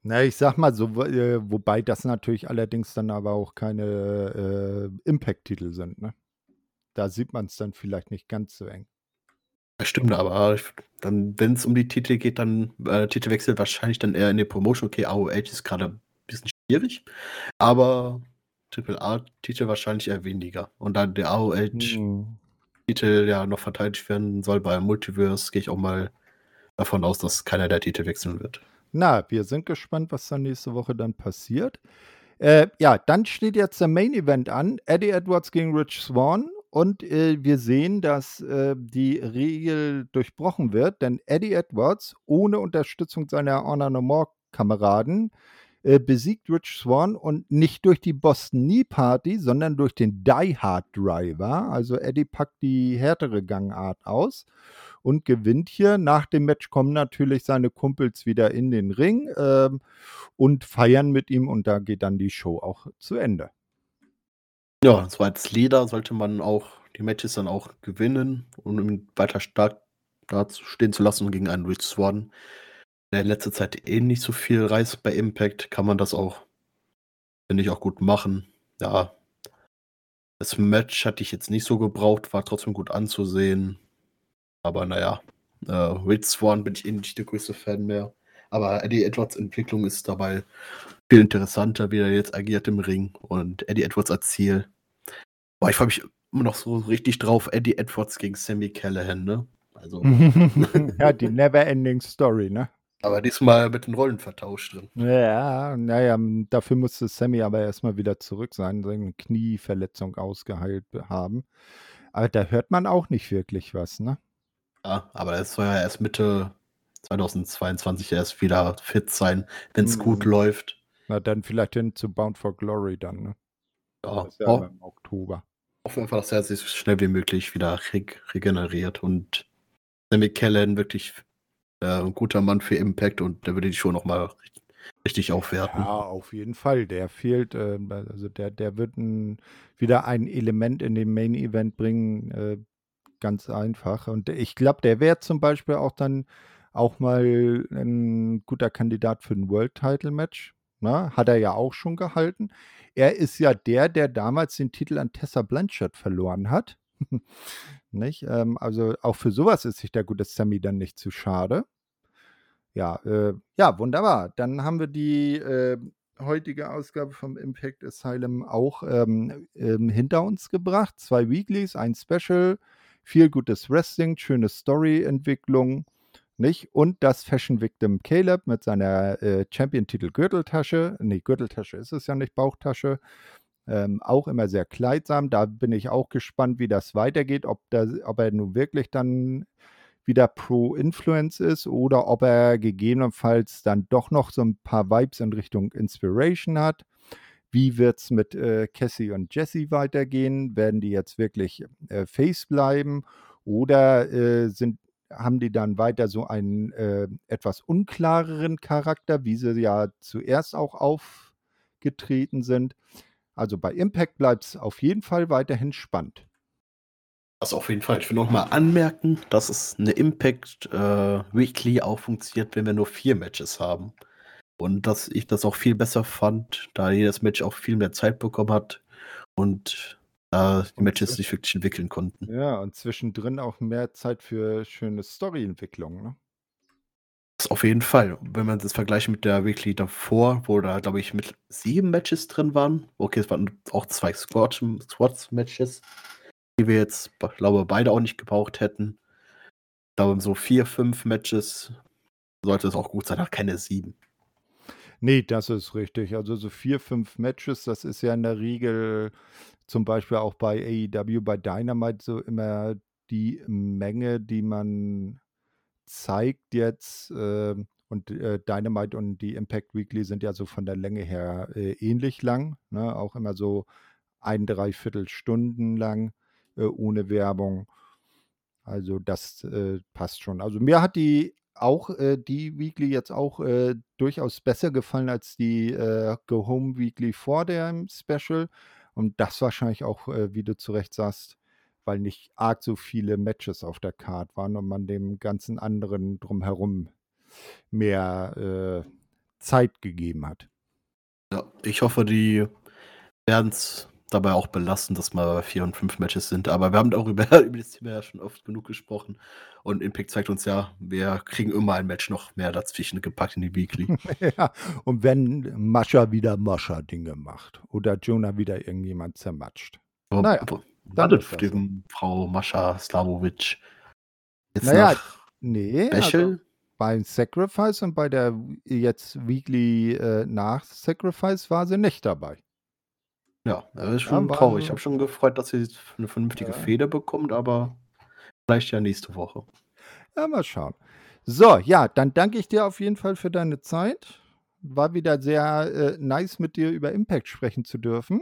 Na, ich sag mal so, äh, wobei das natürlich allerdings dann aber auch keine äh, Impact-Titel sind. Ne? Da sieht man es dann vielleicht nicht ganz so eng. Das stimmt, aber ich- dann, wenn es um die Titel geht, dann äh, Titelwechsel wahrscheinlich dann eher in der Promotion. Okay, AOH ist gerade ein bisschen schwierig, aber Triple A-Titel wahrscheinlich eher weniger. Und dann der AOH-Titel Hm. ja noch verteidigt werden soll bei Multiverse, gehe ich auch mal davon aus, dass keiner der Titel wechseln wird. Na, wir sind gespannt, was dann nächste Woche dann passiert. Äh, ja, dann steht jetzt der Main Event an. Eddie Edwards gegen Rich Swan und äh, wir sehen, dass äh, die Regel durchbrochen wird, denn Eddie Edwards ohne Unterstützung seiner Honor No More Kameraden äh, besiegt Rich Swan und nicht durch die Boston Knee Party, sondern durch den Die Hard Driver. Also Eddie packt die härtere Gangart aus und gewinnt hier. Nach dem Match kommen natürlich seine Kumpels wieder in den Ring ähm, und feiern mit ihm und da geht dann die Show auch zu Ende. Ja, so als Leader sollte man auch die Matches dann auch gewinnen, um ihn weiter stark da stehen zu lassen gegen einen Rich Swan, der in letzter Zeit eh nicht so viel reißt bei Impact, kann man das auch, finde ich, auch gut machen. Ja, das Match hatte ich jetzt nicht so gebraucht, war trotzdem gut anzusehen. Aber naja, äh, Rich Swan bin ich eh nicht der größte Fan mehr. Aber Eddie Edwards Entwicklung ist dabei viel interessanter, wie er jetzt agiert im Ring. Und Eddie Edwards als Ziel. Boah, ich freue mich immer noch so richtig drauf. Eddie Edwards gegen Sammy Callahan, ne? Also. ja, die Never-Ending Story, ne? Aber diesmal mit den Rollen vertauscht drin. Ja, naja, dafür musste Sammy aber erstmal wieder zurück sein, seine Knieverletzung ausgeheilt haben. Aber da hört man auch nicht wirklich was, ne? Ja, aber es soll ja erst Mitte 2022 erst wieder fit sein, wenn es mhm. gut läuft. Na, dann vielleicht hin zu Bound for Glory dann, ne? Ja, das ist ja oh. im Oktober. Hoffen wir dass er sich so schnell wie möglich wieder re regeneriert und Sammy Kellen wirklich äh, ein guter Mann für Impact und der würde die Show nochmal richtig aufwerten. Ja, auf jeden Fall. Der fehlt, äh, also der, der wird ein, wieder ein Element in den Main Event bringen, äh, ganz einfach. Und ich glaube, der wäre zum Beispiel auch dann auch mal ein guter Kandidat für ein World Title Match. Ne? hat er ja auch schon gehalten. Er ist ja der, der damals den Titel an Tessa Blanchard verloren hat. nicht? Ähm, also auch für sowas ist sich der gute Sammy dann nicht zu schade. Ja, äh, ja, wunderbar. Dann haben wir die äh, heutige Ausgabe vom Impact Asylum auch ähm, ähm, hinter uns gebracht. Zwei Weeklies, ein Special, viel gutes Wrestling, schöne Story-Entwicklung. Nicht? Und das Fashion Victim Caleb mit seiner äh, Champion-Titel Gürteltasche. Nee, Gürteltasche ist es ja nicht, Bauchtasche. Ähm, auch immer sehr kleidsam. Da bin ich auch gespannt, wie das weitergeht, ob, da, ob er nun wirklich dann wieder Pro-Influence ist oder ob er gegebenenfalls dann doch noch so ein paar Vibes in Richtung Inspiration hat. Wie wird es mit äh, Cassie und Jesse weitergehen? Werden die jetzt wirklich äh, Face bleiben oder äh, sind haben die dann weiter so einen äh, etwas unklareren Charakter, wie sie ja zuerst auch aufgetreten sind. Also bei Impact bleibt es auf jeden Fall weiterhin spannend. Das auf jeden Fall. Ich will nochmal anmerken, dass es eine Impact äh, Weekly auch funktioniert, wenn wir nur vier Matches haben. Und dass ich das auch viel besser fand, da jedes Match auch viel mehr Zeit bekommen hat und äh, die Matches sich wirklich entwickeln konnten. Ja, und zwischendrin auch mehr Zeit für schöne Storyentwicklung, ne? Das auf jeden Fall. Wenn man das vergleicht mit der Weekly davor, wo da, glaube ich, mit sieben Matches drin waren. Okay, es waren auch zwei Squads-Matches, die wir jetzt, glaube beide auch nicht gebraucht hätten. Ich glaube, so vier, fünf Matches sollte es auch gut sein, auch keine sieben. Nee, das ist richtig. Also so vier, fünf Matches, das ist ja in der Regel zum Beispiel auch bei AEW, bei Dynamite so immer die Menge, die man zeigt jetzt. Äh, und äh, Dynamite und die Impact Weekly sind ja so von der Länge her äh, ähnlich lang. Ne? Auch immer so ein, dreiviertel Stunden lang äh, ohne Werbung. Also das äh, passt schon. Also mir hat die auch äh, die Weekly jetzt auch äh, durchaus besser gefallen als die äh, Go Home Weekly vor dem Special. Und das wahrscheinlich auch, äh, wie du zu Recht sagst, weil nicht arg so viele Matches auf der Card waren und man dem ganzen anderen drumherum mehr äh, Zeit gegeben hat. Ja, ich hoffe, die werden es dabei auch belassen, dass mal vier und fünf Matches sind. Aber wir haben darüber über das Thema ja schon oft genug gesprochen. Und Impact zeigt uns ja, wir kriegen immer ein Match noch mehr dazwischen gepackt in die Weekly. ja, und wenn Mascha wieder Mascha-Dinge macht oder Jonah wieder irgendjemand zermatscht. Aber, naja, dann ist so. Frau Mascha Slavovic jetzt naja, nee, also beim Sacrifice und bei der jetzt Weekly äh, nach Sacrifice war sie nicht dabei. Ja, das ist schon Ja, traurig. Ich habe schon gefreut, dass sie eine vernünftige ja. Fehde bekommt, aber vielleicht ja nächste Woche. Ja, mal schauen. So, ja, dann danke ich dir auf jeden Fall für deine Zeit. War wieder sehr äh, nice, mit dir über Impact sprechen zu dürfen.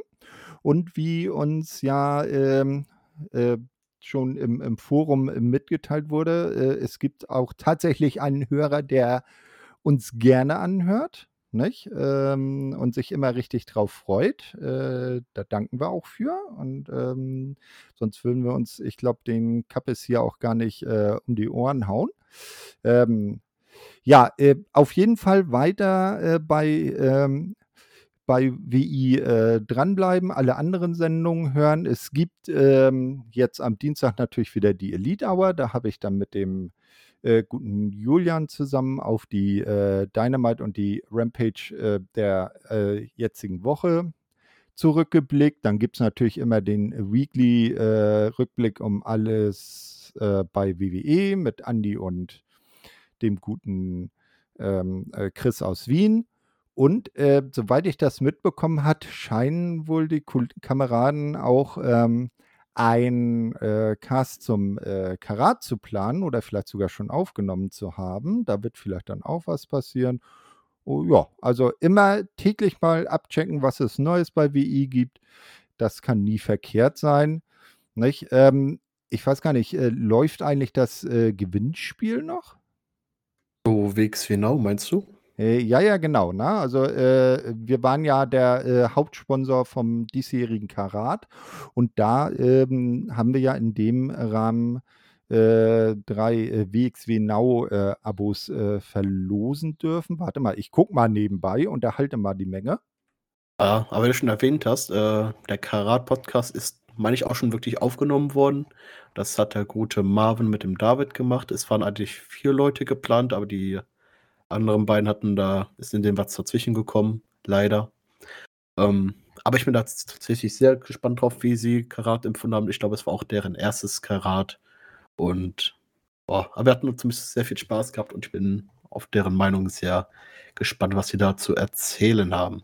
Und wie uns ja ähm, äh, schon im, im Forum äh, mitgeteilt wurde, äh, es gibt auch tatsächlich einen Hörer, der uns gerne anhört. Nicht? Ähm, und sich immer richtig drauf freut. Äh, da danken wir auch für. Und ähm, sonst würden wir uns, ich glaube, den Kappes hier auch gar nicht äh, um die Ohren hauen. Ähm, ja, äh, auf jeden Fall weiter äh, bei, ähm, bei WI äh, dranbleiben, alle anderen Sendungen hören. Es gibt ähm, jetzt am Dienstag natürlich wieder die Elite Hour. Da habe ich dann mit dem äh, guten Julian zusammen auf die äh, Dynamite und die Rampage äh, der äh, jetzigen Woche zurückgeblickt. Dann gibt es natürlich immer den Weekly-Rückblick um alles äh, bei WWE mit Andy und dem guten ähm, äh, Chris aus Wien. Und äh, soweit ich das mitbekommen hat, scheinen wohl die Kameraden auch ähm, ein äh, Cast zum äh, Karat zu planen oder vielleicht sogar schon aufgenommen zu haben. Da wird vielleicht dann auch was passieren. Oh, ja, also immer täglich mal abchecken, was es Neues bei WI gibt. Das kann nie verkehrt sein. Nicht? Ähm, ich weiß gar nicht, äh, läuft eigentlich das äh, Gewinnspiel noch? So Wegs genau, meinst du? Äh, ja, ja, genau. Ne? Also äh, wir waren ja der äh, Hauptsponsor vom diesjährigen Karat und da ähm, haben wir ja in dem Rahmen äh, drei äh, WXW Now äh, verlosen dürfen. Warte mal, ich guck mal nebenbei und erhalte mal die Menge. Ja, aber wie du schon erwähnt hast, der Karat-Podcast ist, meine ich, auch schon wirklich aufgenommen worden. Das hat der gute Marvin mit dem David gemacht. Es waren eigentlich vier Leute geplant, aber die anderen beiden hatten da, ist in dem was dazwischen gekommen, leider. Ähm, aber ich bin da tatsächlich sehr gespannt drauf, wie sie Karat empfunden haben. Ich glaube, es war auch deren erstes Karat. Und boah, aber wir hatten zumindest sehr viel Spaß gehabt und ich bin auf deren Meinung sehr gespannt, was sie da zu erzählen haben.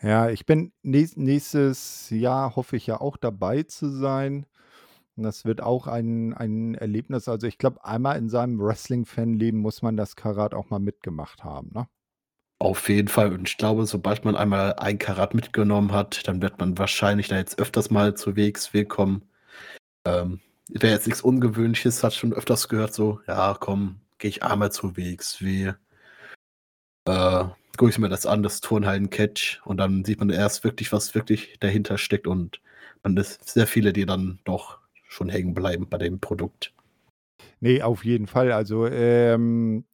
Ja, ich bin nächst, nächstes Jahr hoffe ich ja auch dabei zu sein. Das wird auch ein, ein Erlebnis. Also ich glaube, einmal in seinem Wrestling-Fan-Leben muss man das Karat auch mal mitgemacht haben. Ne? Auf jeden Fall. Und ich glaube, sobald man einmal ein Karat mitgenommen hat, dann wird man wahrscheinlich da jetzt öfters mal zu WXW kommen. Ähm, Wäre jetzt nichts Ungewöhnliches, hat schon öfters gehört, so, ja, komm, gehe ich einmal zu WXW. Äh, gucke ich mir das an, das Turnhallen-Catch. Und dann sieht man erst wirklich, was wirklich dahinter steckt. Und man ist sehr viele, die dann doch schon hängen bleiben bei dem Produkt. Nee, auf jeden Fall. Also ähm,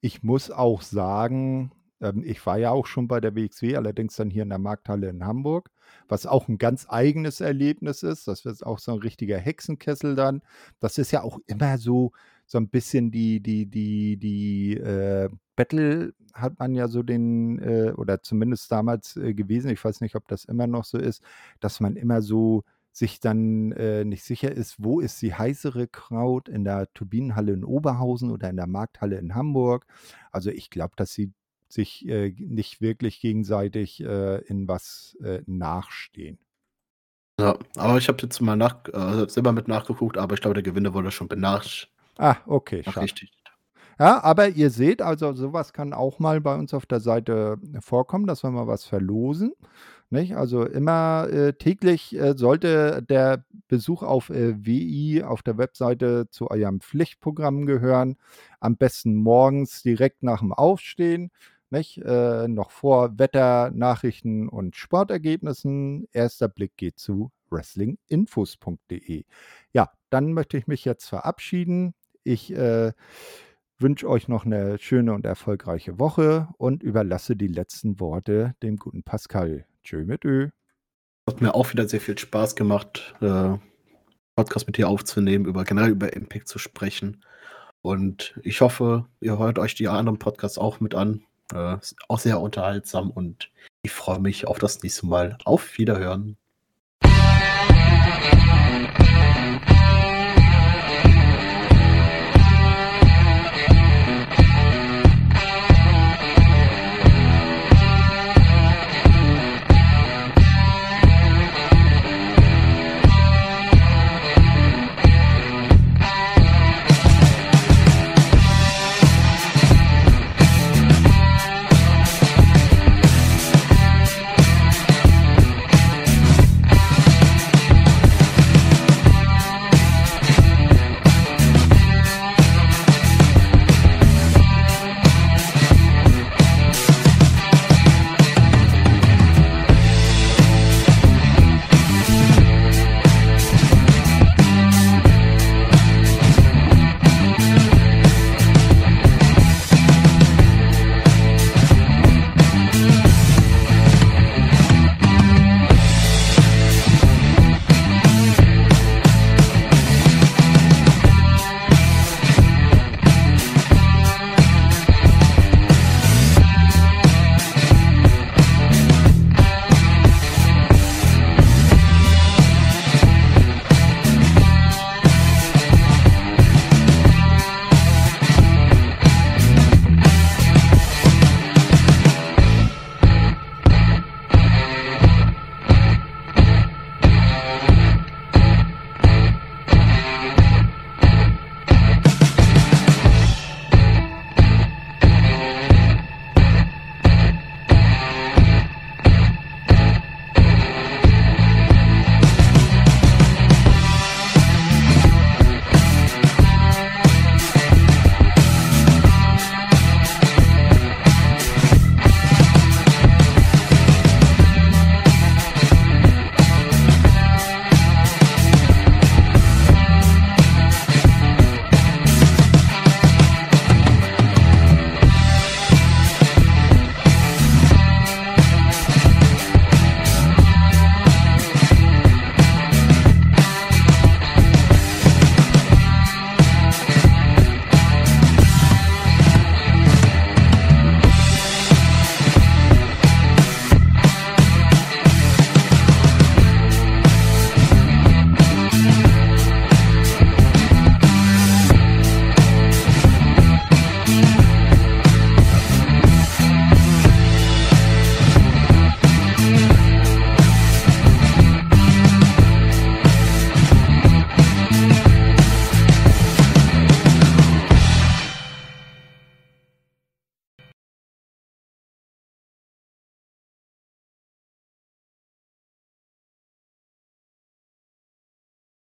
ich muss auch sagen, ähm, ich war ja auch schon bei der WXW, allerdings dann hier in der Markthalle in Hamburg, was auch ein ganz eigenes Erlebnis ist. Das wird auch so ein richtiger Hexenkessel dann. Das ist ja auch immer so, so ein bisschen die, die, die, die äh, Battle hat man ja so den, äh, oder zumindest damals äh, gewesen, ich weiß nicht, ob das immer noch so ist, dass man immer so sich dann äh, nicht sicher ist, wo ist die heißere Kraut, in der Turbinenhalle in Oberhausen oder in der Markthalle in Hamburg. Also ich glaube, dass sie sich äh, nicht wirklich gegenseitig äh, in was äh, nachstehen. Ja, aber ich habe jetzt mal nach, äh, selber mit nachgeguckt, aber ich glaube, der Gewinner wurde schon benachrichtigt. Ah, okay, schade. Ja, aber ihr seht, also sowas kann auch mal bei uns auf der Seite vorkommen, dass wir mal was verlosen. Nicht? Also immer äh, täglich äh, sollte der Besuch auf äh, WI auf der Webseite zu eurem Pflichtprogramm gehören. Am besten morgens direkt nach dem Aufstehen. Äh, noch vor Wetter, Nachrichten und Sportergebnissen. Erster Blick geht zu wrestlinginfos.de. Ja, dann möchte ich mich jetzt verabschieden. Ich äh, wünsche euch noch eine schöne und erfolgreiche Woche und überlasse die letzten Worte dem guten Pascal. Tschö mit Ö. Hat mir auch wieder sehr viel Spaß gemacht, äh, Podcast mit dir aufzunehmen, über generell über Impact zu sprechen. Und ich hoffe, ihr hört euch die anderen Podcasts auch mit an. Äh, ist auch sehr unterhaltsam und ich freue mich auf das nächste Mal. Auf Wiederhören.